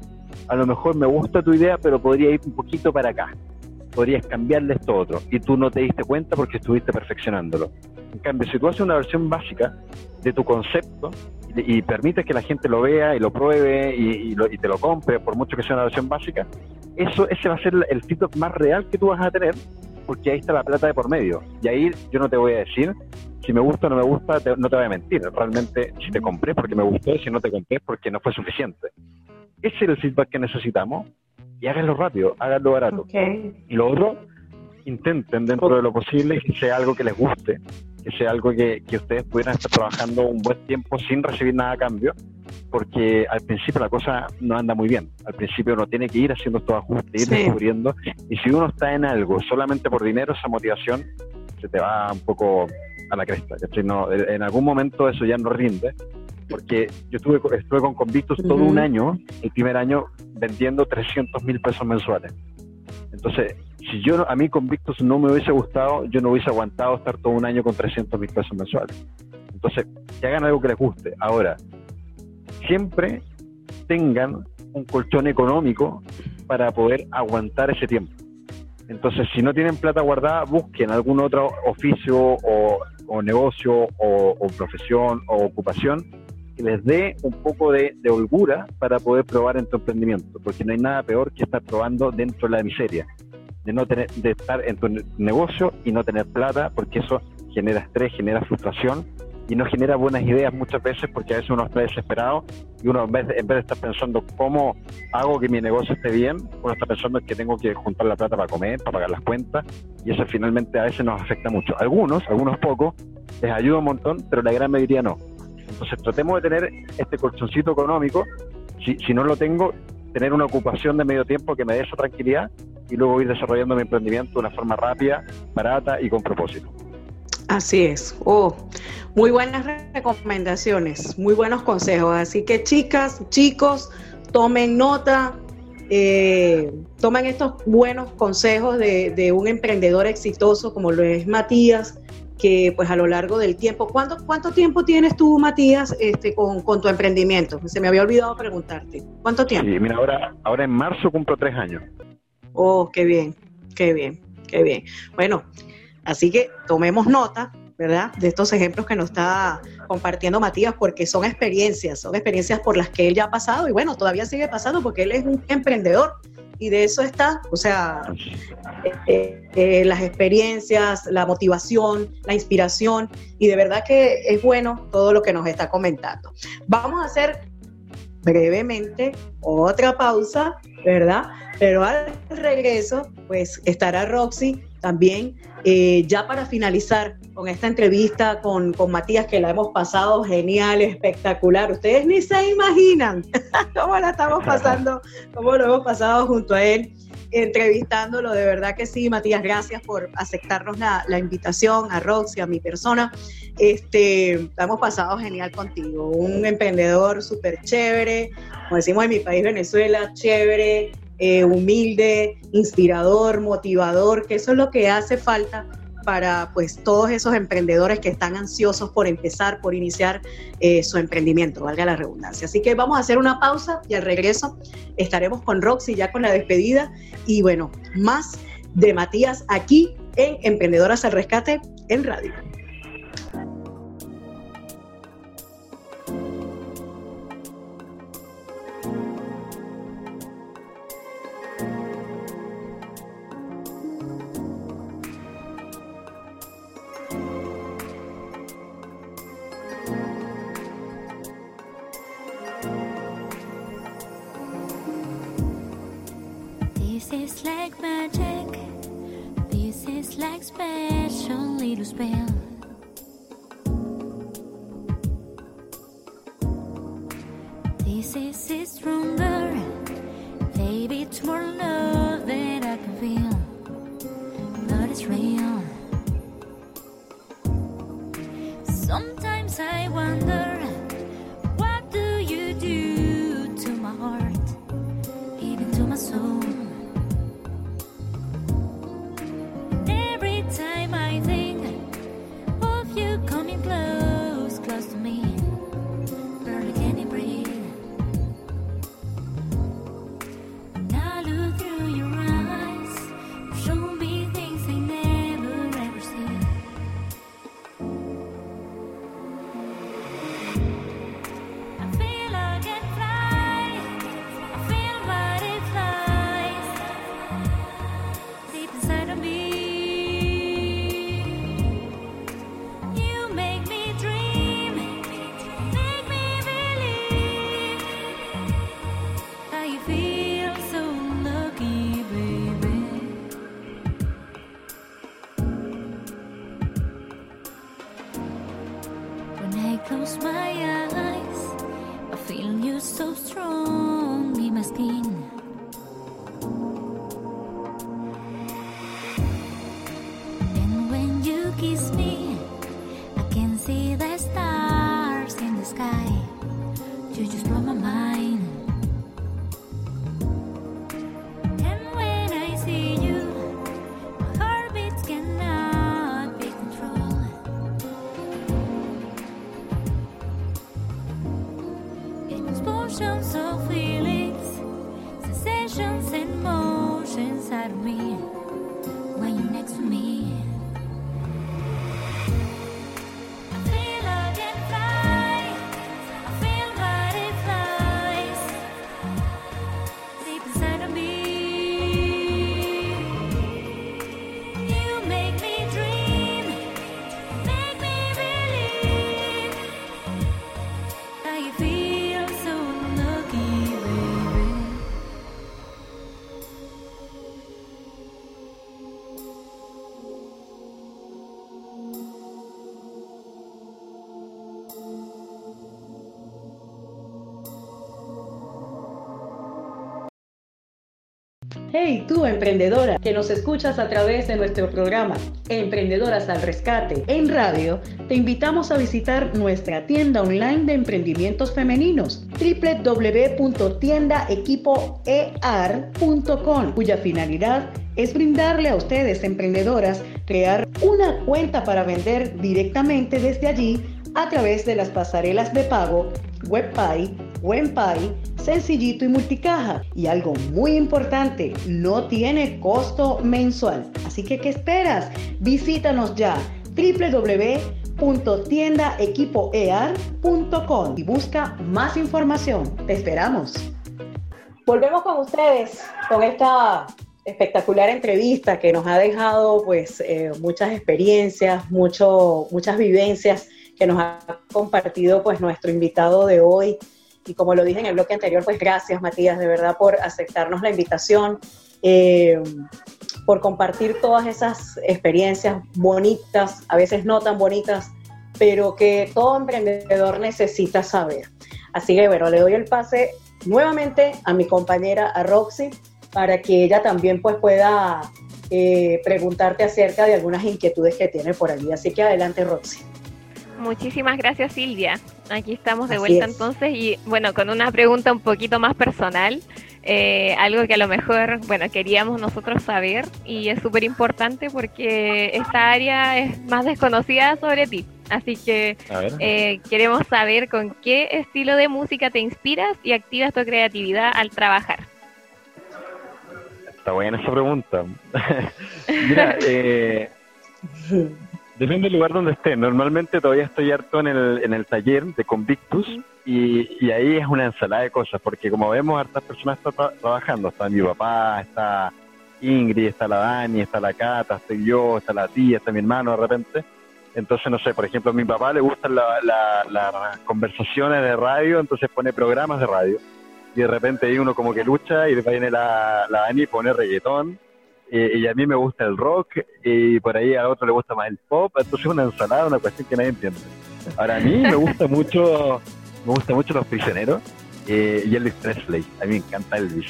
A lo mejor me gusta tu idea, pero podría ir un poquito para acá. Podrías cambiarle esto otro. Y tú no te diste cuenta porque estuviste perfeccionándolo. En cambio, si tú haces una versión básica de tu concepto y, permites que la gente lo vea y lo pruebe y, te lo compre, por mucho que sea una versión básica, eso ese va a ser el feedback más real que tú vas a tener, porque ahí está la plata de por medio. Y ahí yo no te voy a decir si me gusta o no me gusta, no te voy a mentir. Realmente, si te compré porque me gustó, si no te compré porque no fue suficiente. Ese es el feedback que necesitamos y háganlo rápido, háganlo barato. Y lo otro, intenten dentro de lo posible que sea algo que les guste que sea algo que, que, ustedes pudieran estar trabajando un buen tiempo sin recibir nada a cambio, porque al principio la cosa no anda muy bien. Al principio uno tiene que ir haciendo estos ajustes, ir descubriendo, y si uno está en algo solamente por dinero, esa motivación se te va un poco a la cresta. No, en algún momento eso ya no rinde, porque yo estuve, estuve con Convictus todo un año, el primer año, vendiendo 300 mil pesos mensuales. Entonces, si yo a mí Convictus no me hubiese gustado, yo no hubiese aguantado estar todo un año con 300 mil pesos mensuales. Entonces, que hagan algo que les guste. Ahora, siempre tengan un colchón económico para poder aguantar ese tiempo. Entonces, si no tienen plata guardada, busquen algún otro oficio o, negocio o, profesión o ocupación que les dé un poco de, holgura para poder probar en tu emprendimiento, porque no hay nada peor que estar probando dentro de la miseria de no tener, de estar en tu negocio y no tener plata, porque eso genera estrés, genera frustración y no genera buenas ideas muchas veces porque a veces uno está desesperado y uno en vez en vez de estar pensando cómo hago que mi negocio esté bien, uno está pensando que tengo que juntar la plata para comer, para pagar las cuentas y eso finalmente a veces nos afecta mucho. Algunos, algunos pocos, les ayuda un montón, pero la gran mayoría no. Entonces tratemos de tener este colchoncito económico, si, si no lo tengo, tener una ocupación de medio tiempo que me dé esa tranquilidad y luego ir desarrollando mi emprendimiento de una forma rápida, barata y con propósito. Así es. Oh, muy buenas recomendaciones, muy buenos consejos. Así que chicas, chicos, tomen nota, eh, tomen estos buenos consejos de, de, un emprendedor exitoso como lo es Matías, que pues a lo largo del tiempo, ¿cuánto, cuánto tiempo tienes tú, Matías, este, con, con tu emprendimiento? Se me había olvidado preguntarte. ¿Cuánto tiempo? Sí, mira, ahora, ahora en marzo cumplo tres años. Oh, qué bien, qué bien, qué bien. Bueno, así que tomemos nota, ¿verdad? De estos ejemplos que nos está compartiendo Matías, porque son experiencias, son experiencias por las que él ya ha pasado y bueno, todavía sigue pasando porque él es un emprendedor y de eso está, o sea, eh, eh, las experiencias, la motivación, la inspiración y de verdad que es bueno todo lo que nos está comentando. Vamos a hacer brevemente otra pausa, ¿verdad? Pero al regreso, pues estará Roxy también, eh, ya para finalizar con esta entrevista con, con, Matías, que la hemos pasado genial, espectacular. Ustedes ni se imaginan [LAUGHS] cómo la estamos pasando, cómo lo hemos pasado junto a él entrevistándolo, de verdad que sí, Matías, gracias por aceptarnos la, la, invitación, a Roxy, a mi persona. Este, hemos pasado genial contigo, un emprendedor súper chévere, como decimos en mi país, Venezuela, chévere, eh, humilde, inspirador, motivador, que eso es lo que hace falta para pues todos esos emprendedores que están ansiosos por empezar, por iniciar eh, su emprendimiento, valga la redundancia. Así que vamos a hacer una pausa y al regreso estaremos con Roxy ya con la despedida y bueno, más de Matías aquí en Emprendedoras al Rescate en Radio. Magic. This is like special little spell. This is stronger. Baby, it's more love that I can feel. But it's real. Sometimes I wonder, close, close to me, Hey, tú emprendedora, que nos escuchas a través de nuestro programa Emprendedoras al Rescate en radio, te invitamos a visitar nuestra tienda online de emprendimientos femeninos www.tiendaequipoear.com, cuya finalidad es brindarle a ustedes emprendedoras crear una cuenta para vender directamente desde allí a través de las pasarelas de pago WebPay, WenPay, Sencillito y Multicaja. Y algo muy importante, no tiene costo mensual. Así que, ¿qué esperas? Visítanos ya www.tiendaequipoear.com y busca más información. Te esperamos. Volvemos con ustedes con esta espectacular entrevista que nos ha dejado pues eh, muchas experiencias, mucho, muchas vivencias que nos ha compartido pues nuestro invitado de hoy. Y como lo dije en el bloque anterior, pues gracias Matías, de verdad, por aceptarnos la invitación, eh, por compartir todas esas experiencias bonitas, a veces no tan bonitas, pero que todo emprendedor necesita saber. Así que bueno, le doy el pase nuevamente a mi compañera, a Roxy, para que ella también pues pueda eh, preguntarte acerca de algunas inquietudes que tiene por allí. Así que adelante, Roxy. Muchísimas gracias Silvia. Aquí estamos de Así vuelta es. entonces y bueno, con una pregunta un poquito más personal, eh, algo que a lo mejor, bueno, queríamos nosotros saber y es súper importante porque esta área es más desconocida sobre ti. Así que eh, queremos saber con qué estilo de música te inspiras y activas tu creatividad al trabajar. Está buena esa pregunta. [LAUGHS] Mira, eh, [LAUGHS] depende del lugar donde esté. Normalmente todavía estoy harto en el, en el taller de Convictus y, y ahí es una ensalada de cosas, porque como vemos, hartas personas están tra- trabajando. Está mi papá, está Ingrid, está la Dani, está la Cata, estoy yo, está la tía, está mi hermano de repente. Entonces, no sé, por ejemplo, a mi papá le gustan la- la- las conversaciones de radio, entonces pone programas de radio. y de repente hay uno como que lucha y después viene la, la Ani y pone reggaetón eh, y a mí me gusta el rock y por ahí a otro le gusta más el pop, entonces es una ensalada, una cuestión que nadie entiende. Ahora a mí me gusta mucho, me gusta mucho Los Prisioneros eh, y Elvis Presley, a mí me encanta Elvis.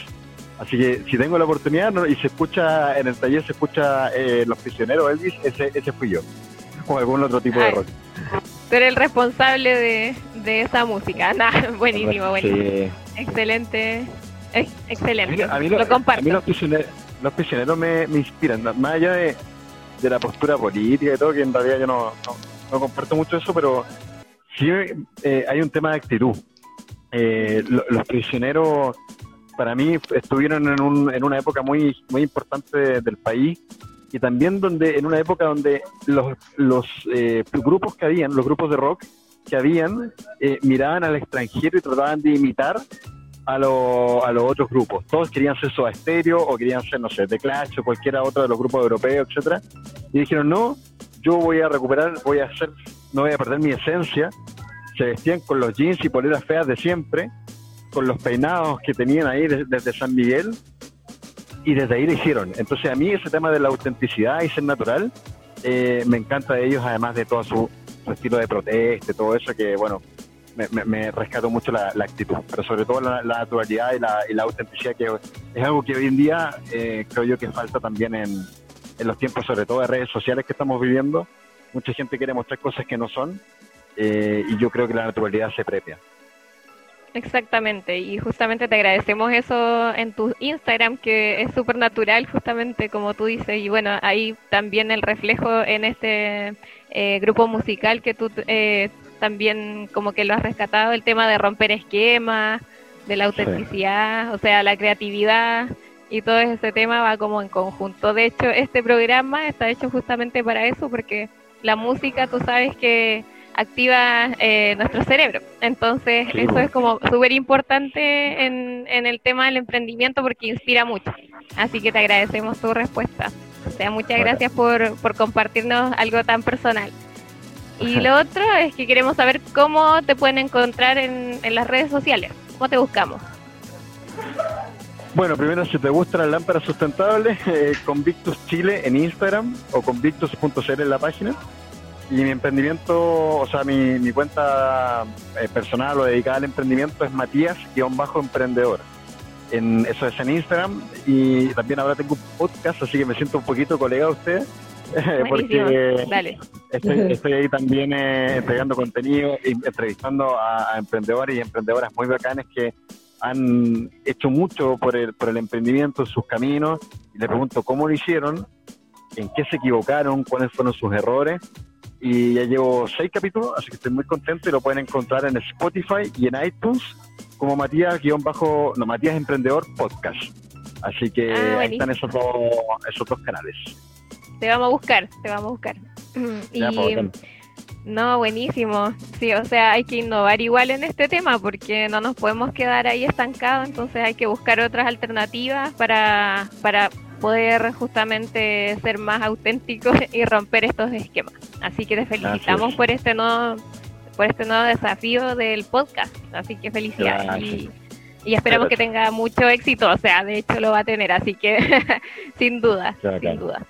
Así que si tengo la oportunidad y se escucha en el taller, se escucha eh, Los Prisioneros Elvis, ese, ese fui yo, o algún otro tipo de rock. Tú eres el responsable de, de esa música. [LAUGHS] Nah, buenísimo, buenísimo. Excelente. excelente. A mí, lo, comparto. los prisioneros, los prisioneros me, me, inspiran, más allá de, la postura política y todo, que en realidad yo no, no, comparto mucho eso, pero sí eh, hay un tema de actitud. Eh, los prisioneros, para mí, estuvieron en, un, en una época muy, muy importante del país y también donde en una época donde los, los eh, grupos que habían, los grupos de rock que habían, eh, miraban al extranjero y trataban de imitar a, a los otros grupos. Todos querían ser Soda Stereo o querían ser, no sé, The Clash o cualquiera otro de los grupos europeos, etcétera. Y dijeron, no, yo voy a recuperar, voy a hacer, no voy a perder mi esencia. Se vestían con los jeans y poleras feas de siempre, con los peinados que tenían ahí desde San Miguel y desde ahí lo hicieron. Entonces a mí ese tema de la autenticidad y ser natural eh, me encanta de ellos, además de todo su, estilo de protesta, todo eso que, bueno, me, me, rescato mucho la, actitud, pero sobre todo la, naturalidad y la, y la, autenticidad, que es algo que hoy en día eh, creo yo que falta también en, en, los tiempos, sobre todo de redes sociales que estamos viviendo. Mucha gente quiere mostrar cosas que no son eh, y yo creo que la naturalidad se prepia. Exactamente, y justamente te agradecemos eso en tu Instagram, que es súper natural, justamente como tú dices, y bueno, ahí también el reflejo en este eh, grupo musical que tú eh, también como que lo has rescatado, el tema de romper esquemas, de la autenticidad, o sea, la creatividad y todo ese tema va como en conjunto. De hecho, este programa está hecho justamente para eso, porque la música, tú sabes que activa eh, nuestro cerebro. Entonces, eso es como súper importante en, en el tema del emprendimiento porque inspira mucho. Así que te agradecemos tu respuesta. O sea, muchas gracias por, por compartirnos algo tan personal. Y lo otro es que queremos saber cómo te pueden encontrar en, en las redes sociales. ¿Cómo te buscamos? Bueno, primero, si te gustan las lámparas sustentables, eh, Convictus Chile en Instagram o convictus.cl en la página. Y mi emprendimiento, o sea, mi, mi cuenta eh, personal o dedicada al emprendimiento es Matías-emprendedor. En, eso es en Instagram y también ahora tengo un podcast, así que me siento un poquito colega de usted. [LAUGHS] porque Estoy, ahí también eh, entregando contenido, y entrevistando a, emprendedores y emprendedoras muy bacanes que han hecho mucho por el, por el emprendimiento, sus caminos, y les pregunto cómo lo hicieron, en qué se equivocaron, cuáles fueron sus errores, y ya llevo seis capítulos, así que estoy muy contento y lo pueden encontrar en Spotify y en iTunes como Matías bajo, no, Matías Emprendedor Podcast. Así que ah, ahí están esos dos, esos dos canales. Te vamos a buscar, te vamos a buscar. [CLEARS THROAT] y, no, buenísimo. Sí, o sea, hay que innovar igual en este tema porque no nos podemos quedar ahí estancados, entonces hay que buscar otras alternativas para, para poder justamente ser más auténticos [LAUGHS] y romper estos esquemas. Así que te felicitamos por este nuevo por este nuevo desafío del podcast. Así que felicidades y, esperamos que tenga mucho éxito. O sea, de hecho lo va a tener, así que [LAUGHS] sin duda, sin duda.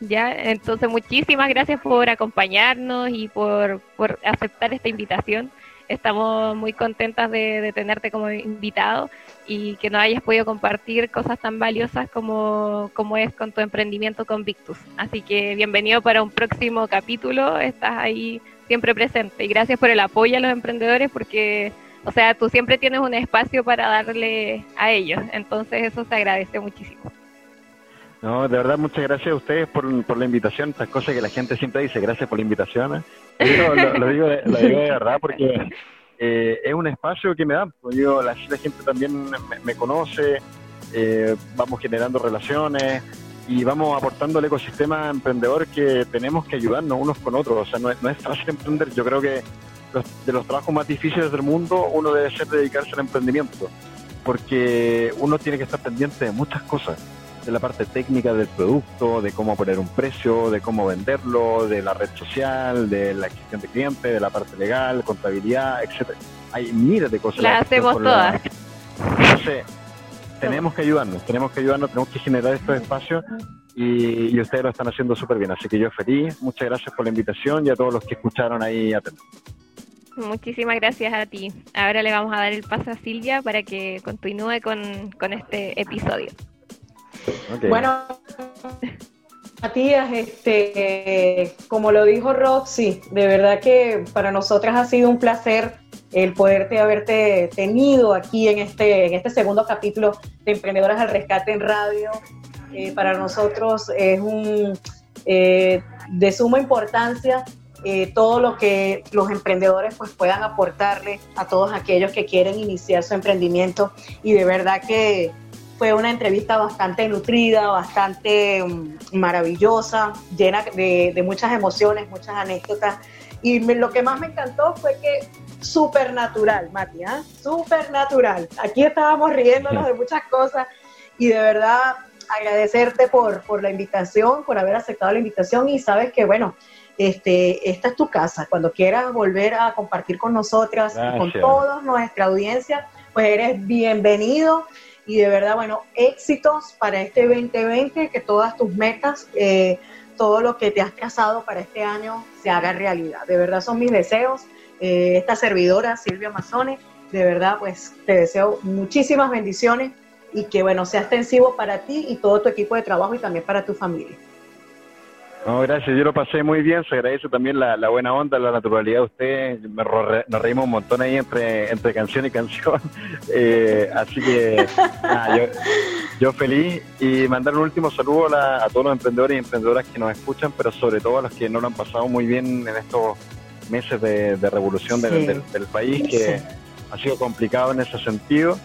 Ya, entonces muchísimas gracias por acompañarnos y por, por aceptar esta invitación. Estamos muy contentas de, tenerte como invitado y que nos hayas podido compartir cosas tan valiosas como, como es con tu emprendimiento con Victus. Así que bienvenido para un próximo capítulo, estás ahí siempre presente y gracias por el apoyo a los emprendedores porque, o sea, tú siempre tienes un espacio para darle a ellos, entonces eso se agradece muchísimo. No, de verdad, muchas gracias a ustedes por, por la invitación, estas cosas que la gente siempre dice, gracias por la invitación. lo, digo de, lo, digo de, verdad porque eh, es un espacio que me da, pues, digo, la, gente también me, conoce, eh, vamos generando relaciones y vamos aportando al ecosistema emprendedor que tenemos que ayudarnos unos con otros. O sea, no es, no es fácil emprender. Yo creo que de los trabajos más difíciles del mundo, uno debe ser dedicarse al emprendimiento, porque uno tiene que estar pendiente de muchas cosas de la parte técnica del producto, de cómo poner un precio, de cómo venderlo, de la red social, de la gestión de clientes, de la parte legal, contabilidad, etcétera. Hay miles de cosas. Las hacemos todas. Entonces, tenemos que ayudarnos, tenemos que ayudarnos, tenemos que generar estos espacios y, ustedes lo están haciendo súper bien. Así que yo feliz, muchas gracias por la invitación y a todos los que escucharon ahí atentos. Muchísimas gracias a ti. Ahora le vamos a dar el paso a Silvia para que continúe con, con este episodio. Bueno, Matías, este, como lo dijo Roxy, de verdad que para nosotras ha sido un placer el poderte haberte tenido aquí en este, en este segundo capítulo de Emprendedoras al Rescate en Radio. Eh, para nosotros es eh, de suma importancia eh, todo lo que los emprendedores pues, puedan aportarle a todos aquellos que quieren iniciar su emprendimiento. Y de verdad que fue una entrevista bastante nutrida, bastante um, maravillosa, llena de, de, muchas emociones, muchas anécdotas. Y lo que más me encantó fue que súper natural, Mati, ¿eh? súper natural. Aquí estábamos riéndonos de muchas cosas y de verdad agradecerte por, por la invitación, por haber aceptado la invitación y sabes que, bueno, este, esta es tu casa. Cuando quieras volver a compartir con nosotras, con toda nuestra audiencia, pues eres bienvenido y de verdad, bueno, éxitos para este 2020, que todas tus metas, eh, todo lo que te has trazado para este año se haga realidad. De verdad son mis deseos. Eh, esta servidora, Silvia Mazone, de verdad, pues te deseo muchísimas bendiciones y que, bueno, sea extensivo para ti y todo tu equipo de trabajo y también para tu familia. No, gracias, yo lo pasé muy bien, se agradece también la, buena onda, la naturalidad de usted, nos reímos un montón ahí entre, entre canción y canción, [LAUGHS] eh, así que yo, feliz y mandar un último saludo a, todos los emprendedores y emprendedoras que nos escuchan, pero sobre todo a los que no lo han pasado muy bien en estos meses de, revolución del, país, que ha sido complicado en ese sentido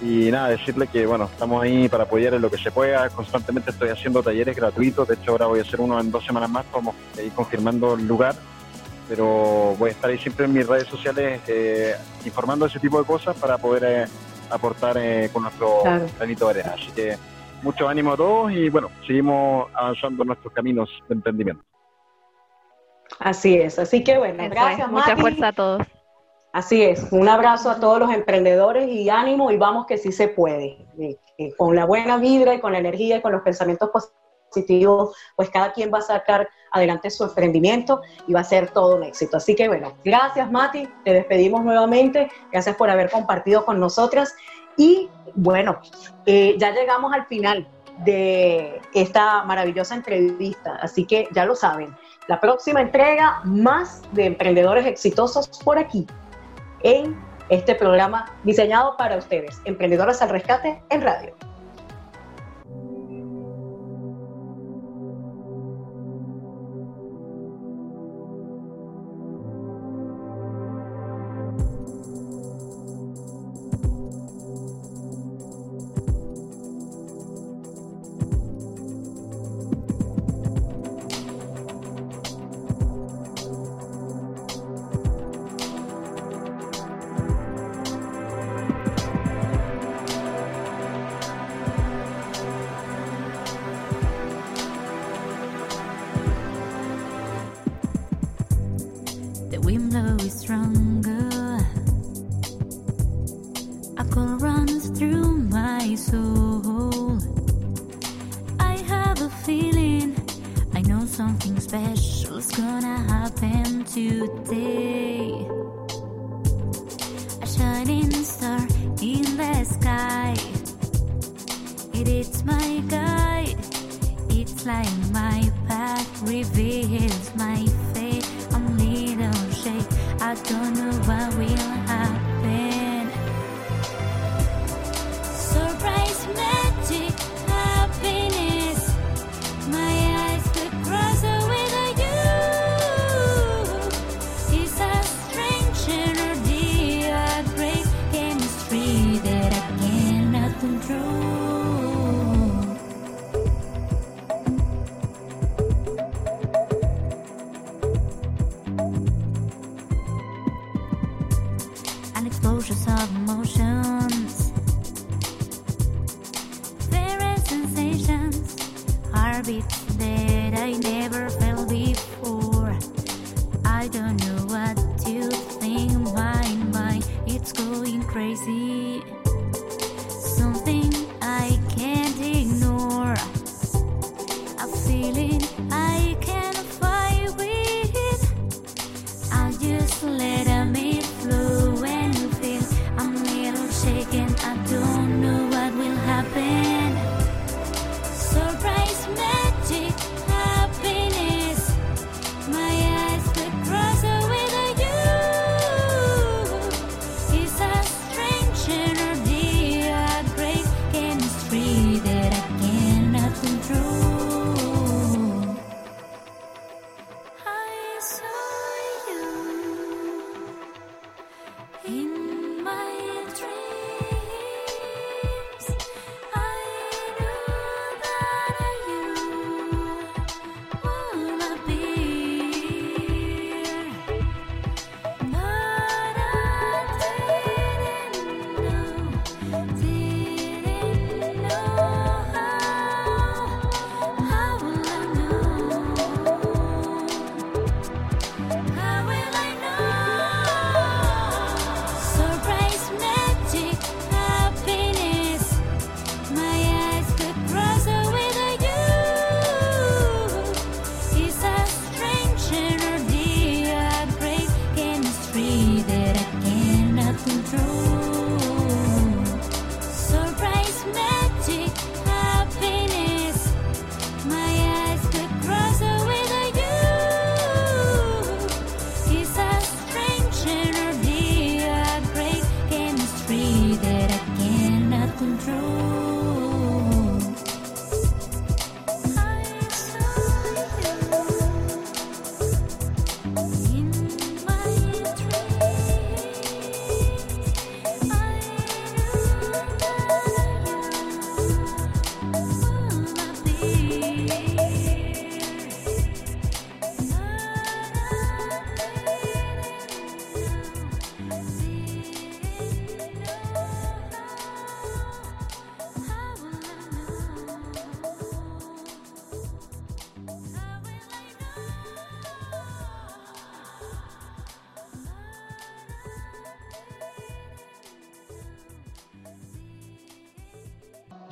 y nada, decirle que bueno, estamos ahí para apoyar en lo que se pueda. Constantemente estoy haciendo talleres gratuitos. De hecho, ahora voy a hacer uno en dos semanas más. Vamos a ir confirmando el lugar. Pero voy a estar ahí siempre en mis redes sociales eh, informando ese tipo de cosas para poder eh, aportar eh, con nuestro granito de arena. Así que mucho ánimo a todos y bueno, seguimos avanzando en nuestros caminos de emprendimiento. Así es. Así que bueno, gracias. Mucha fuerza a todos. Así es, un abrazo a todos los emprendedores y ánimo y vamos que sí se puede. con la buena vibra y con la energía y con los pensamientos positivos, pues cada quien va a sacar adelante su emprendimiento y va a ser todo un éxito. Así que bueno, gracias Mati, te despedimos nuevamente, gracias por haber compartido con nosotras. Y bueno, eh, ya llegamos al final de esta maravillosa entrevista, así que ya lo saben, la próxima entrega más de emprendedores exitosos por aquí en este programa diseñado para ustedes, Emprendedoras al Rescate en Radio.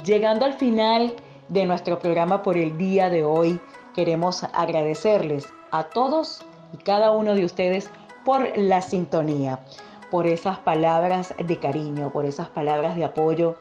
Llegando al final de nuestro programa por el día de hoy, queremos agradecerles a todos y cada uno de ustedes por la sintonía, por esas palabras de cariño, por esas palabras de apoyo.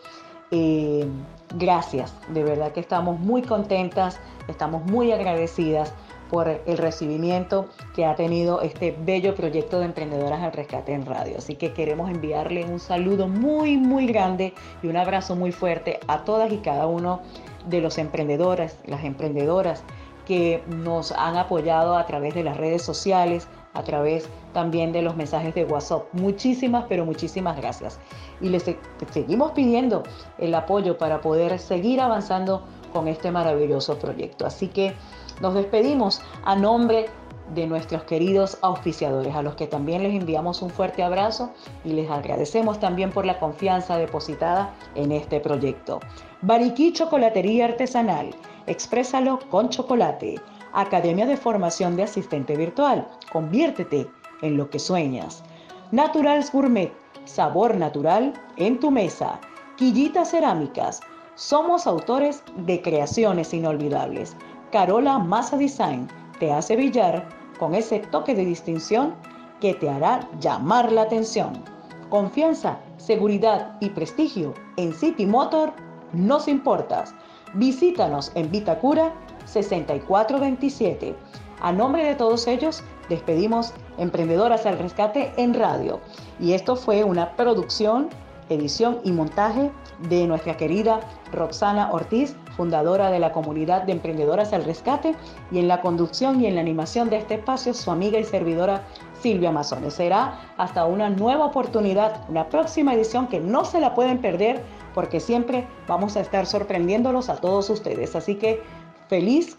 Eh, gracias, de verdad que estamos muy contentas, estamos muy agradecidas por el recibimiento que ha tenido este bello proyecto de Emprendedoras al Rescate en Radio. Así que queremos enviarle un saludo muy, muy grande y un abrazo muy fuerte a todas y cada uno de los emprendedores, las emprendedoras que nos han apoyado a través de las redes sociales, a través también de los mensajes de WhatsApp. Muchísimas, pero muchísimas gracias. Y les seguimos pidiendo el apoyo para poder seguir avanzando con este maravilloso proyecto. Así que nos despedimos a nombre de nuestros queridos auspiciadores, a los que también les enviamos un fuerte abrazo y les agradecemos también por la confianza depositada en este proyecto. Bariquí Chocolatería Artesanal, exprésalo con chocolate. Academia de Formación de Asistente Virtual, conviértete en lo que sueñas. Naturals Gourmet, sabor natural en tu mesa. Quillitas Cerámicas, somos autores de creaciones inolvidables. Carola Massa Design te hace brillar con ese toque de distinción que te hará llamar la atención. Confianza, seguridad y prestigio en City Motor nos importas. Visítanos en Vitacura 6427. A nombre de todos ellos, despedimos Emprendedoras al Rescate en Radio. Y esto fue una producción, edición y montaje de nuestra querida Roxana Ortiz, fundadora de la comunidad de Emprendedoras al Rescate, y en la conducción y en la animación de este espacio, su amiga y servidora Silvia Mazones. Será hasta una nueva oportunidad, una próxima edición que no se la pueden perder, porque siempre vamos a estar sorprendiéndolos a todos ustedes. Así que feliz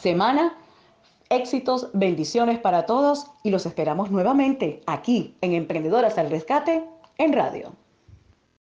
semana. Éxitos, bendiciones para todos y los esperamos nuevamente aquí en Emprendedoras al Rescate en Radio.